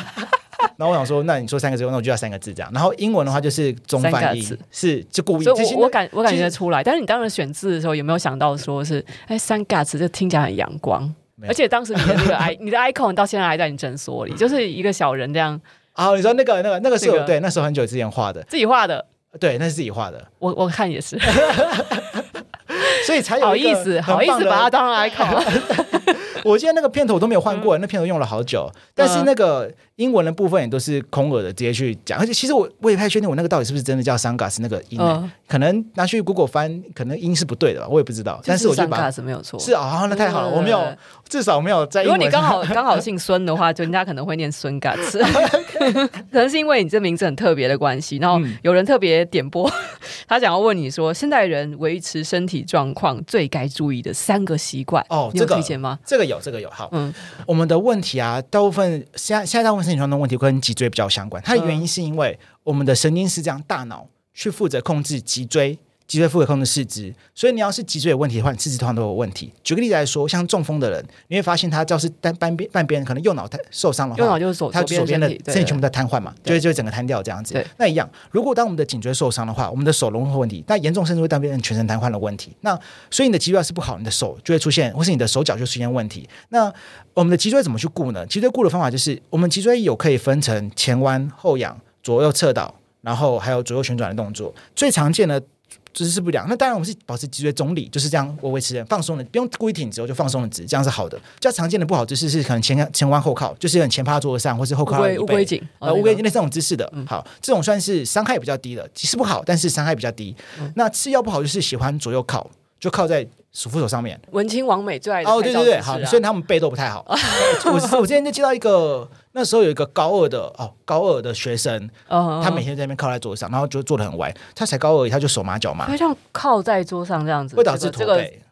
然后我想说，那你说三个字，那我就要三个字这样。然后英文的话就是中翻译，是就故意。所以我我感我感觉得出来。但是你当时选字的时候，有没有想到说是哎三个字，就听起来很阳光。而且当时你的那个 i 你的 icon 到现在还在你诊所里，就是一个小人这样。啊，你说那个那个那个是我对，那时候很久之前画的，自己画的。对，那是自己画的。我我看也是。所以才有好意思，好意思把它当成 icon。我记得那个片头我都没有换过，那片头用了好久。但是那个英文的部分也都是空耳的，直接去讲。而且其实我我也不太确定，我那个到底是不是真的叫 Sunglass 那个音？可能拿去 Google 翻，可能音是不对的吧，我也不知道。但是我就把 Sunglass 没有错。是啊，那太好了，我没有，至少没有在。如果你刚好刚好姓孙的话，就人家可能会念孙 Gas。可能是因为你这名字很特别的关系，然后有人特别点播，他想要问你说，现代人维持身体状况最该注意的三个习惯哦，这个提吗？这个有，这个有，好，嗯。我们的问题啊，大部分现在现在大部分身体状况的问题跟脊椎比较相关。它的原因是因为我们的神经是这样，大脑去负责控制脊椎。脊椎负责控制四肢，所以你要是脊椎有问题的话，四肢通常都有问题。举个例子来说，像中风的人，你会发现他只要是单半边半边可能右脑受伤的话，右脑就是他左边的身体全部在瘫痪嘛，就会就会整个瘫掉这样子。那一样，如果当我们的颈椎受伤的话，我们的手容易有问题，那严重甚至会单边全身瘫痪的问题。那所以你的脊椎要是不好，你的手就会出现，或是你的手脚就出现问题。那我们的脊椎怎么去顾呢？脊椎顾的方法就是，我们脊椎有可以分成前弯、后仰、左右侧倒，然后还有左右旋转的动作。最常见的。姿势不良，那当然我们是保持脊椎中立，就是这样，我维持人放松的，不用故意挺直，我就放松的直，这样是好的。较常见的不好姿势是可能前前弯后靠，就是很前趴桌子上，或是后靠乌龟颈，呃，乌龟颈那这种姿势的，嗯、好，这种算是伤害比较低的，其实不好，但是伤害比较低。嗯、那次要不好就是喜欢左右靠，就靠在。扶手上面，文青王美最爱的哦，对对对，好，所以他们背都不太好。我我今天就接到一个，那时候有一个高二的哦，高二的学生，他每天在那边靠在桌上，然后就坐得很歪。他才高二，他就手麻脚麻。他这样靠在桌上这样子，会导致驼背。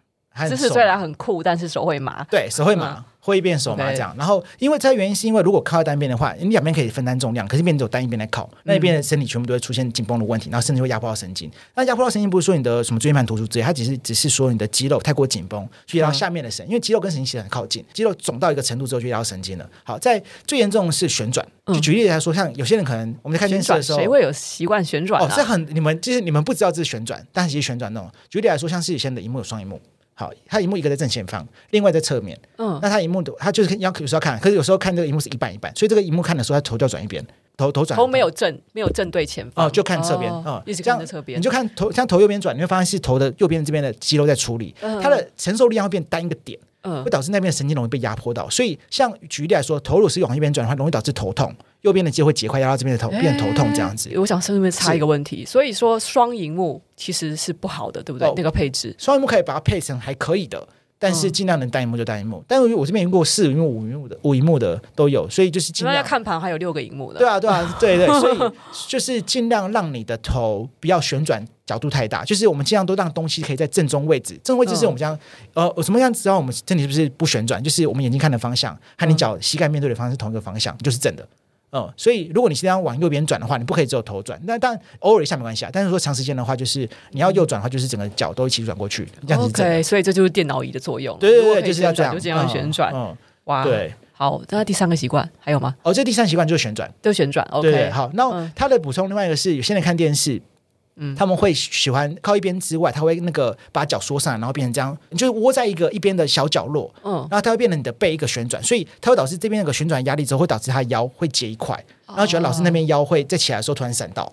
姿势虽然很酷，但是手会麻。对，手会麻。嗯会一边手麻这样然后因为这原因是因为如果靠在单边的话，你两边可以分担重量，可是一边只有单一边来靠，那一边的身体全部都会出现紧绷的问题，然后甚至会压迫到神经。那压迫到神经不是说你的什么椎间盘突出之类，它只是只是说你的肌肉太过紧绷，去压到下面的神，嗯、因为肌肉跟神经其实很靠近，肌肉肿到一个程度之后就压到神经了。好，在最严重的是旋转，就举例来说，像有些人可能我们在看电视的时候，谁会有习惯旋转、啊？哦，这很你们其实你们不知道这是旋转，但是其实旋转那种，举例来说，像是以前的荧幕有双荧幕。好，它荧幕一个在正前方，另外在侧面。嗯，那它荧幕的，它就是要有时候看，可是有时候看这个荧幕是一半一半，所以这个荧幕看的时候，它头就要转一边，头头转。头没有正，没有正对前方。哦，就看侧边。哦，嗯、一直看着侧边。你就看头，像头右边转，你会发现是头的右边这边的肌肉在处理，嗯、它的承受力量会变单一个点。嗯，会导致那边的神经容易被压迫到，所以像举例来说，头如果是往一边转的话，容易导致头痛，右边的肌肉会结块压到这边的头，变头痛这样子。我想顺便插一个问题，所以说双荧幕其实是不好的，对不对？哦、那个配置，双荧幕可以把它配成还可以的。但是尽量能单荧幕就单荧幕，嗯、但是我这边用过四萤幕、五萤幕的、五荧幕的都有，所以就是尽量。那看盘还有六个荧幕的。对啊，对啊，对对，所以就是尽量让你的头不要旋转角度太大，就是我们尽量都让东西可以在正中位置。正中位置是我们这样，嗯、呃，什么样知道我们身体是不是不旋转？就是我们眼睛看的方向和你脚膝盖面对的方向是同一个方向，就是正的。嗯，所以如果你现在要往右边转的话，你不可以只有头转。那当然偶尔一下没关系啊。但是说长时间的话，就是你要右转的话，就是整个脚都一起转过去，这样子。对，所以这就是电脑椅的作用。对对对，就是要这样，就这样旋转。嗯，哇，对。好，那第三个习惯还有吗？哦，这第三习惯就是旋转，就旋转。OK，对，好。那它的补充另外一个是，有些人看电视。嗯，他们会喜欢靠一边之外，他会那个把脚缩上来，然后变成这样，你就是窝在一个一边的小角落，嗯，然后它会变成你的背一个旋转，所以它会导致这边那个旋转压力之后，会导致他腰会结一块，然后觉得老师那边腰会在起来的时候突然闪到，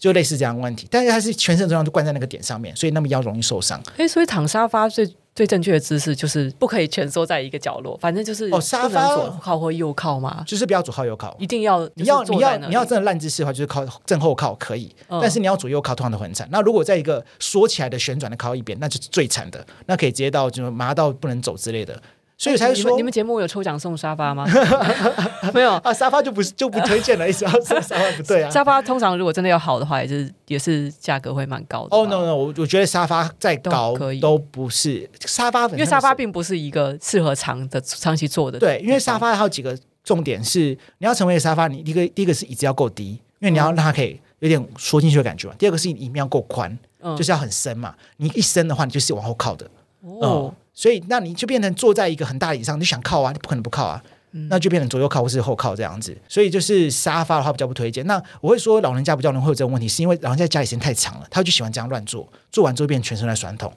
就类似这样的问题。但是它是全身重量都灌在那个点上面，所以那么腰容易受伤。哎，所以躺沙发最。最正确的姿势就是不可以蜷缩在一个角落，反正就是哦，沙发左靠或右靠嘛，就是不要左靠右靠，一定要你要你要你要真的烂姿势的话，就是靠正后靠可以，嗯、但是你要左右靠，通常都很惨。那如果在一个缩起来的旋转的靠一边，那就是最惨的，那可以直接到就麻到不能走之类的。所以才说，你们节目有抽奖送沙发吗？没有啊，沙发就不是就不推荐了，意思要 沙发不对啊。沙发通常如果真的要好的话，也是也是价格会蛮高的。哦、oh,，no no，我我觉得沙发再高都可以，都不是沙发，因为沙发并不是一个适合长的长期坐的。对，因为沙发还有几个重点是，你要成为沙发，你第一个第一个是椅子要够低，因为你要让它可以有点缩进去的感觉嘛。第二个是你椅面要够宽，嗯、就是要很深嘛。你一深的话，你就是往后靠的。哦。嗯所以，那你就变成坐在一个很大的椅上，你想靠啊，你不可能不靠啊，嗯、那就变成左右靠或是后靠这样子。所以，就是沙发的话比较不推荐。那我会说，老人家比较容易会有这种问题，是因为老人家家里时间太长了，他就喜欢这样乱坐，坐完之后变成全身在酸痛，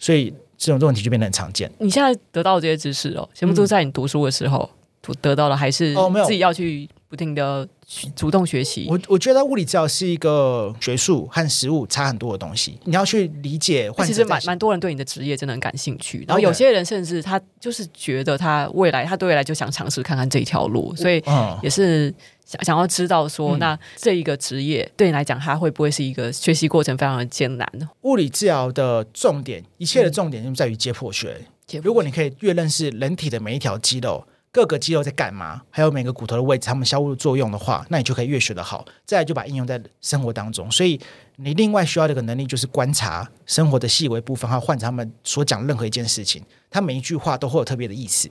所以这种问题就变得很常见。你现在得到的这些知识哦，全部都在你读书的时候得到了，还是哦没有自己要去不停的？主动学习，我我觉得物理治疗是一个学术和实务差很多的东西。你要去理解，其实蛮蛮多人对你的职业真的很感兴趣。然后有些人甚至他就是觉得他未来，他对未来就想尝试看看这一条路，所以也是想想要知道说，嗯、那这一个职业对你来讲，它会不会是一个学习过程非常的艰难呢？物理治疗的重点，一切的重点就在于解剖学。嗯、如果你可以越认识人体的每一条肌肉。各个肌肉在干嘛？还有每个骨头的位置，它们相互作用的话，那你就可以越学得好。再来就把应用在生活当中。所以你另外需要的一个能力就是观察生活的细微部分，还有患者他们所讲任何一件事情，他每一句话都会有特别的意思。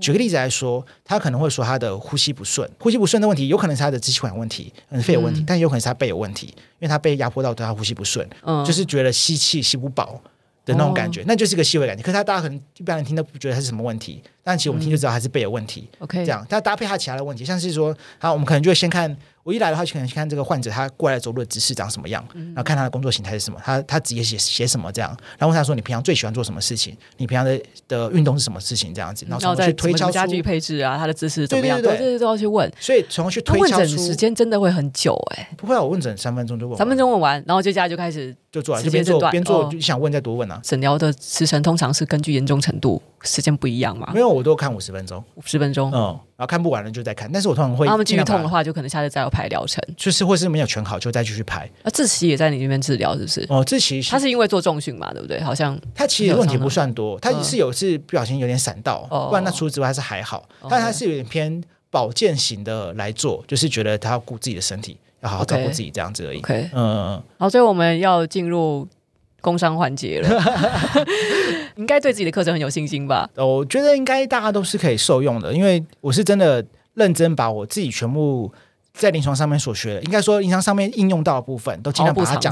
举个例子来说，他可能会说他的呼吸不顺，呼吸不顺的问题有可能是他的支气管有问题，嗯，肺有问题，嗯、但有可能是他背有问题，因为他被压迫到，对他呼吸不顺，嗯，就是觉得吸气吸不饱的那种感觉，哦、那就是一个细微感觉。可是他大家可能一般人听都不觉得他是什么问题。但其实我们听就知道还是背有问题。OK，、嗯、这样，但搭配他其他的问题，像是说，好，我们可能就会先看，我一来的话，就可能先看这个患者他过来走路的姿势长什么样，嗯、然后看他的工作形态是什么，他他职业写写什么这样，然后问他说，你平常最喜欢做什么事情？你平常的的运动是什么事情？这样子，然后从去推敲出家具配置啊，他的姿势怎么样？对对对，对，对，都要去问。所以从去推敲出时间真的会很久哎、欸，不会啊，我问诊三分钟就问，三分钟问完，然后接下来就开始就做，就边做边做，就想问再多问啊。诊疗的时程通常是根据严重程度。时间不一样嘛？没有，我都看五十分钟，五十分钟，嗯，然后看不完了就再看。但是我通常会，他们剧痛的话，就可能下次再要排疗程，就是或是没有全好就再继续排。啊，志奇也在你那边治疗，是不是？哦，志奇他是因为做重训嘛，对不对？好像他其实问题不算多，他是有次不小心有点闪到，不然那除此之外还是还好。但他是有点偏保健型的来做，就是觉得他要顾自己的身体，要好好照顾自己这样子而已。OK，嗯嗯嗯。好，所以我们要进入。工商环节了，应该对自己的课程很有信心吧？我觉得应该大家都是可以受用的，因为我是真的认真把我自己全部。在临床上面所学的，应该说临床上面应用到的部分，都尽量把它讲，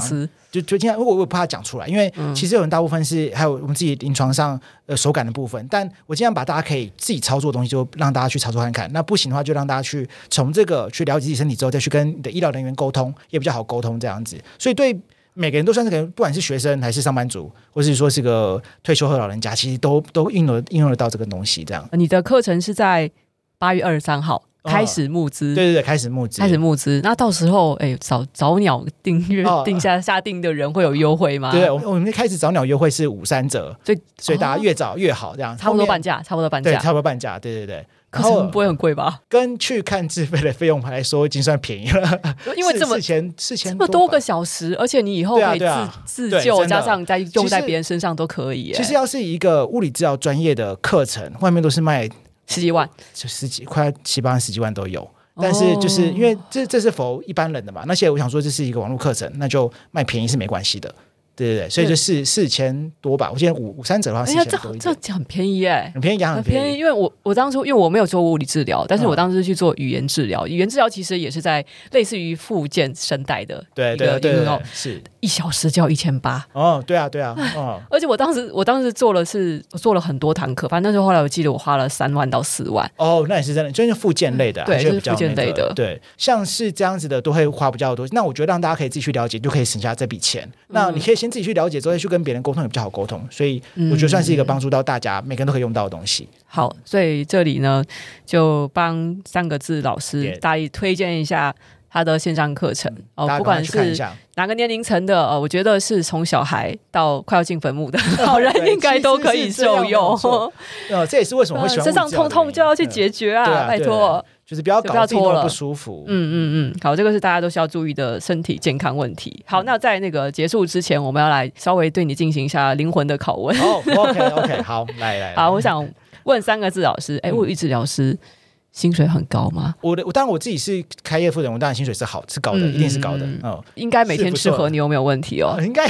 就就尽量，我我怕讲出来，因为其实有很大部分是还有我们自己临床上呃手感的部分，但我尽量把大家可以自己操作的东西，就让大家去操作看看。那不行的话，就让大家去从这个去了解自己身体之后，再去跟你的医疗人员沟通，也比较好沟通这样子。所以对每个人都算是个人，不管是学生还是上班族，或是说是个退休后老人家，其实都都应用应用得到这个东西。这样，你的课程是在八月二十三号。开始募资，对对对，开始募资，开始募资。那到时候，哎，早早鸟订阅定下下定的人会有优惠吗？对，我们我们开始早鸟优惠是五三折，所以所以大家越早越好，这样差不多半价，差不多半价，差不多半价，对对对。课程不会很贵吧？跟去看自费的费用来说，已经算便宜了。因为这么四千四千这么多个小时，而且你以后可以自自救，加上再用在别人身上都可以。其实要是一个物理治疗专业的课程，外面都是卖十几万，就十几快七八万、十几万都有。但是就是因为这这是否一般人的嘛？那些我想说这是一个网络课程，那就卖便宜是没关系的。对对对，所以就四四千多吧。我记得五五三折的话，四千多。这这很便宜哎，很便宜，很便宜。因为我我当初因为我没有做物理治疗，但是我当时去做语言治疗。语言治疗其实也是在类似于复健声带的，对对对，是一小时就要一千八。哦，对啊对啊，哦。而且我当时我当时做了是做了很多堂课，反正那时候后来我记得我花了三万到四万。哦，那也是真的，就是复健类的，对，就是复健类的。对，像是这样子的都会花比较多。那我觉得让大家可以自己去了解，就可以省下这笔钱。那你可以先自己去了解之后。去跟别人沟通也比较好沟通，所以我觉得算是一个帮助到大家，嗯、每个人都可以用到的东西。好，所以这里呢，就帮三个字老师大力推荐一下他的线上课程哦，不管是哪个年龄层的，呃，我觉得是从小孩到快要进坟墓的 老人，应该都可以受用。呃，这也是为什么会喜欢、呃、身上痛痛就要去解决啊，啊拜托。就是不要搞自己不舒服。嗯嗯嗯，好，这个是大家都需要注意的身体健康问题。好，那在那个结束之前，我们要来稍微对你进行一下灵魂的拷问。哦，OK OK，好，来来，好，我想问三个字，老师，哎，物理治疗师。薪水很高吗？我的我当然我自己是开业负责人，我当然薪水是好是高的，嗯、一定是高的。嗯，嗯应该每天吃和牛没有问题哦。应该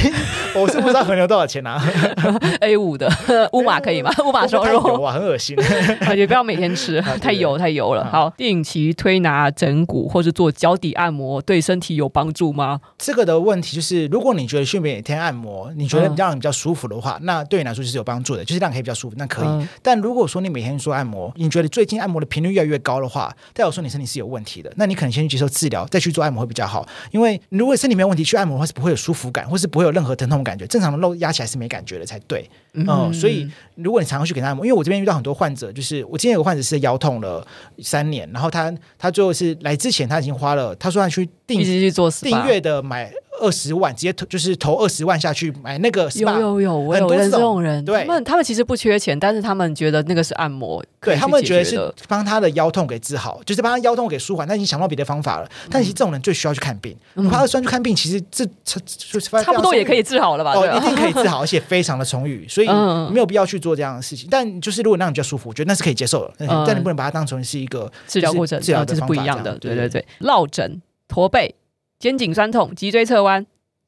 我是不知道和牛多少钱啊？A 五的 乌马可以吗？乌马烧肉哇，很恶心，也不要每天吃，太油太油了。好，定期推拿整骨或是做脚底按摩，对身体有帮助吗？这个的问题就是，如果你觉得睡眠每天按摩，你觉得让你比较舒服的话，嗯、那对你来说就是有帮助的，就是让你可以比较舒服，那可以。嗯、但如果说你每天做按摩，你觉得最近按摩的频率越来越高的话，代表说你身体是有问题的，那你可能先去接受治疗，再去做按摩会比较好。因为如果身体没有问题，去按摩的话是不会有舒服感，或是不会有任何疼痛感觉。正常的肉压起来是没感觉的才对。嗯，嗯，所以如果你常常去给他按摩，因为我这边遇到很多患者，就是我今天有个患者是腰痛了三年，然后他他最后是来之前他已经花了，他说他去订去做订阅的买。二十万直接投，就是投二十万下去买那个 SPA，有有有，我有认识这种人，对，他们他们其实不缺钱，但是他们觉得那个是按摩，对他们觉得是帮他的腰痛给治好，就是帮他腰痛给舒缓，他已经想到别的方法了。但其实这种人最需要去看病，花二十万去看病，其实这就是差不多也可以治好了吧？哦，一定可以治好，而且非常的充裕，所以没有必要去做这样的事情。但就是如果让你比较舒服，我觉得那是可以接受的，但你不能把它当成是一个治疗过程，治疗这是不一样的。对对对，落枕、驼背、肩颈酸痛、脊椎侧弯。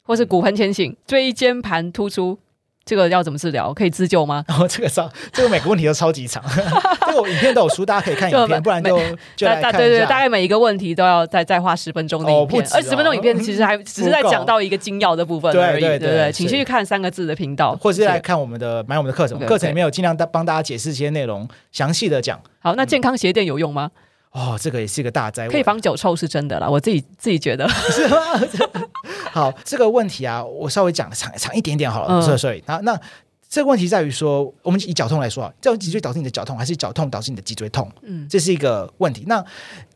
或是骨盆前倾、椎间盘突出，这个要怎么治疗？可以自救吗？哦，这个超，这个每个问题都超级长。这个影片都有书，大家可以看 影片，不然就就来看。对对，大概每一个问题都要再再花十分钟的影片，而十分钟影片其实还只是在讲到一个精要的部分而已，对对对。请去看三个字的频道，或者是来看我们的买我们的课程，课程里面有尽量帮大家解释这些内容，详细的讲。好，那健康鞋垫有用吗？哦，这个也是一个大灾问。可以防脚臭是真的啦，我自己自己觉得是吗？好，这个问题啊，我稍微讲长长一点点好了。所以，所以，那那这个问题在于说，我们以脚痛来说啊，这脊椎导致你的脚痛，还是脚痛导致你的脊椎痛？嗯，这是一个问题。那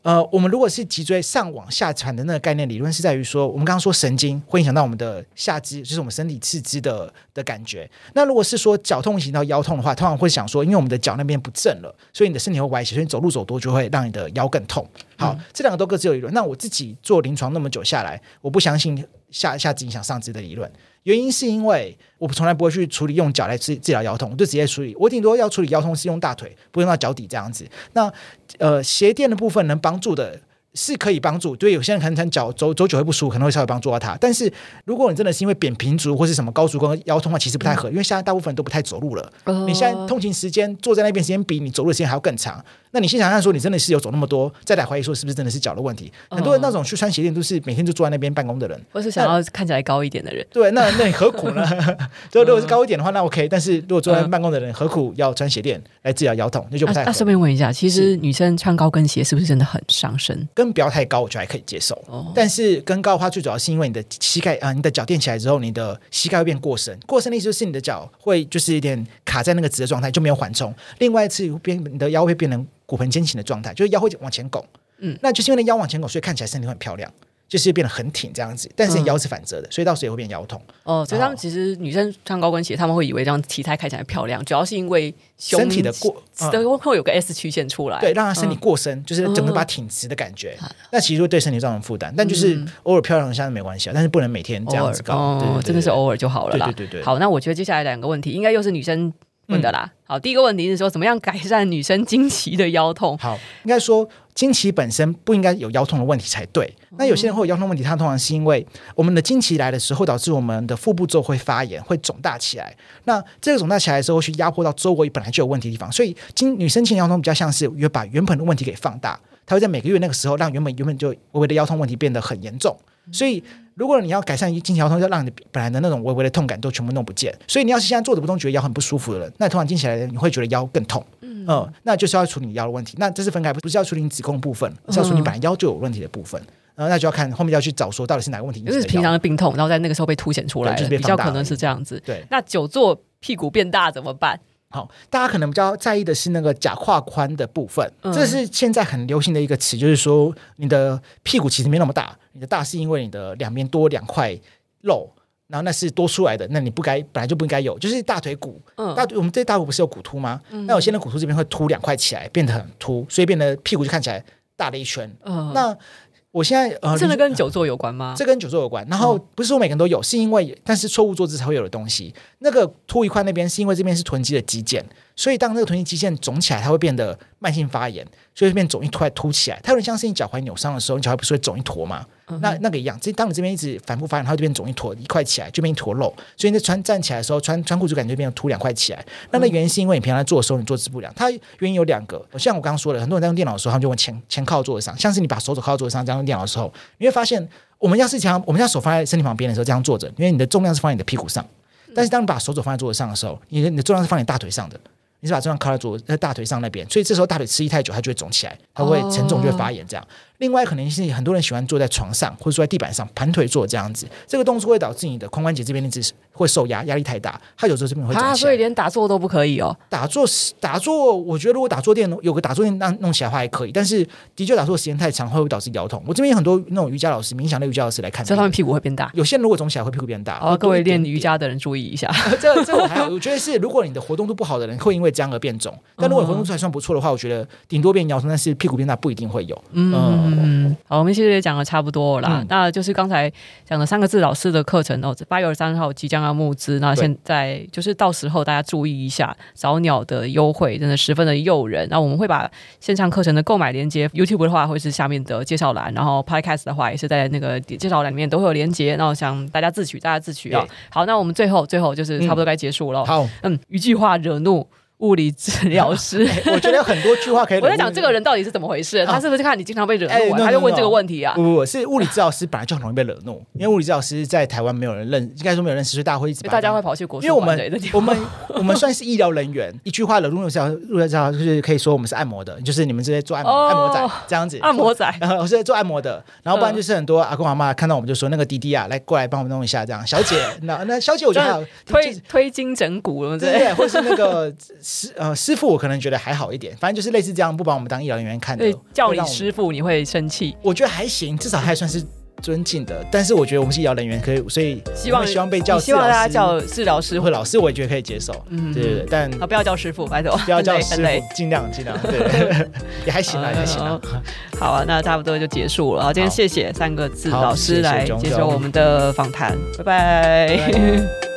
呃，我们如果是脊椎上往下传的那个概念理论，是在于说，我们刚刚说神经会影响到我们的下肢，就是我们身体四肢的的感觉。那如果是说脚痛影响到腰痛的话，通常会想说，因为我们的脚那边不正了，所以你的身体会歪斜，所以你走路走多就会让你的腰更痛。好，嗯、这两个都各自有理论。那我自己做临床那么久下来，我不相信下下肢影响上肢的理论。原因是因为我从来不会去处理用脚来治治疗腰痛，我就直接处理。我顶多要处理腰痛是用大腿，不用到脚底这样子。那呃鞋垫的部分能帮助的，是可以帮助，对有些人可能脚走走久会不舒服，可能会稍微帮助到他。但是如果你真的是因为扁平足或是什么高足跟腰痛的话，其实不太合，因为现在大部分人都不太走路了。你现在通勤时间坐在那边时间比你走路的时间还要更长。那你先想想说，你真的是有走那么多，再来怀疑说是不是真的是脚的问题？哦、很多人那种去穿鞋垫都是每天就坐在那边办公的人，或是想要看起来高一点的人。对，那那你何苦呢？就如果是高一点的话，那 OK。但是如果坐在办公的人，何苦要穿鞋垫来治疗腰痛？那就不太。那顺、啊、便问一下，其实女生穿高跟鞋是不是真的很伤身？跟不要太高，我觉得。还可以接受，哦、但是跟高的话，最主要是因为你的膝盖啊、呃，你的脚垫起来之后，你的膝盖会变过深。过深的意思就是你的脚会就是有点卡在那个直的状态，就没有缓冲。另外一次变你的腰会变成骨盆肩倾的状态，就是腰会往前拱。嗯，那就是因为那腰往前拱，所以看起来身体很漂亮。就是变得很挺这样子，但是腰是反折的，嗯、所以到时候也会变腰痛。哦，所以他们其实女生穿高跟鞋，他们会以为这样体态看起来漂亮，主要是因为身体的过，都会有个 S 曲线出来，对，让她身体过深，嗯、就是整个把挺直的感觉。嗯、那其实会对身体造成负担，但就是偶尔漂亮一下没关系啊，但是不能每天这样子搞。真的是偶尔就好了啦。对对对对。好，那我觉得接下来两个问题应该又是女生问的啦。嗯、好，第一个问题是说，怎么样改善女生经期的腰痛？好，应该说。经期本身不应该有腰痛的问题才对。那有些人会有腰痛问题，它通常是因为我们的经期来的时候，导致我们的腹部之后会发炎，会肿大起来。那这个肿大起来的时候，去压迫到周围本来就有问题的地方。所以，经女生经腰痛比较像是原把原本的问题给放大，它会在每个月那个时候让原本原本就微微的腰痛问题变得很严重。所以，如果你要改善经期腰痛，要让你本来的那种微微的痛感都全部弄不见。所以，你要是现在坐着不动，觉得腰很不舒服的人，那突然经起来你会觉得腰更痛。嗯，嗯，那就是要处理你腰的问题。那这是分开，不是要处理你子宫部分，是要处理你本来腰就有问题的部分。然后、嗯、那就要看后面要去找说到底是哪个问题。就是平常的病痛，然后在那个时候被凸显出来，就是比较可能是这样子。对，那久坐屁股变大怎么办？好，大家可能比较在意的是那个假胯宽的部分，嗯、这是现在很流行的一个词，就是说你的屁股其实没那么大，你的大是因为你的两边多两块肉。然后那是多出来的，那你不该本来就不应该有，就是大腿骨，嗯、大腿我们这大腿不是有骨突吗？嗯、那有些人骨突这边会凸两块起来，变得很凸，所以变得屁股就看起来大了一圈。嗯、那我现在呃，真的跟久坐有关吗？这跟久坐有关。然后不是说每个人都有，是因为但是错误坐姿才会有的东西。那个凸一块那边是因为这边是臀肌的肌腱，所以当那个臀肌肌腱肿起来，它会变得慢性发炎，所以变肿一块凸起来。它有点像是你脚踝扭伤的时候，你脚踝不是会肿一坨吗？那那个一样，这当你这边一直反复发炎，它就变肿一坨一块起来，就变一坨肉。所以你在穿站起来的时候，穿穿裤子感觉变成凸两块起来。那那原因是因为你平常在做的时候，你坐姿不良。它原因有两个，像我刚刚说的，很多人在用电脑的时候，他们就会前前靠桌子上，像是你把手肘靠在桌子上这样用电脑的时候，你会发现，我们要是这样，我们将手放在身体旁边的时候这样坐着，因为你的重量是放在你的屁股上。但是当你把手肘放在桌子上的时候，你的你的重量是放在你大腿上的。你是把重量靠在左在大腿上那边，所以这时候大腿吃力太久，它就会肿起来，它会沉重，就会发炎这样。另外可能是很多人喜欢坐在床上或者坐在地板上盘腿坐这样子，这个动作会导致你的髋关节这边的姿势会受压，压力太大，它有时候这边会。啊，所以连打坐都不可以哦。打坐是打坐，我觉得如果打坐垫有个打坐垫让弄起来的话还可以，但是的确打坐时间太长会会导致腰痛。我这边有很多那种瑜伽老师、冥想的瑜伽老师来看，这方面屁股会变大。有些人如果肿起来会屁股变大。哦，各位练瑜伽的人注意一下。这个、这个我还好，我觉得是如果你的活动度不好的人会因为这样而变肿，但如果活动度还算不错的话，我觉得顶多变腰痛，但是屁股变大不一定会有。嗯嗯，好，我们。其实也讲的差不多了啦，嗯、那就是刚才讲的三个字老师的课程哦，八月二十三号即将要募资，那现在就是到时候大家注意一下早鸟的优惠，真的十分的诱人。那我们会把线上课程的购买链接，YouTube 的话会是下面的介绍栏，然后 Podcast 的话也是在那个介绍栏里面都会有连接。那我想大家自取，大家自取啊、哦。好，那我们最后最后就是差不多该结束了。嗯、好，嗯，一句话惹怒。物理治疗师，我觉得有很多句话可以。我在讲这个人到底是怎么回事？他是不是看你经常被惹怒，他就问这个问题啊？不不，是物理治疗师本来就很容易被惹怒，因为物理治疗师在台湾没有人认，应该说没有认识，所以大家会一直大家会跑去国。因为我们我们我们算是医疗人员，一句话惹怒物理治疗就是可以说我们是按摩的，就是你们这些做按摩按摩仔这样子，按摩仔，然后我是做按摩的，然后不然就是很多阿公阿妈看到我们就说那个弟弟啊，来过来帮我们弄一下这样，小姐，那那小姐我觉得推推筋整骨了，对，或是那个师呃师傅。我可能觉得还好一点，反正就是类似这样，不把我们当医疗人员看的。叫你师傅你会生气？我觉得还行，至少还算是尊敬的。但是我觉得我们是医疗人员，可以，所以希望希望被叫，希望大家叫治疗师或老师，我也觉得可以接受。嗯，对对对，但不要叫师傅，拜托，不要叫师傅，尽量尽量，对，也还行啊，也还行啊。好啊，那差不多就结束了。好，今天谢谢三个字老师来接受我们的访谈，拜拜。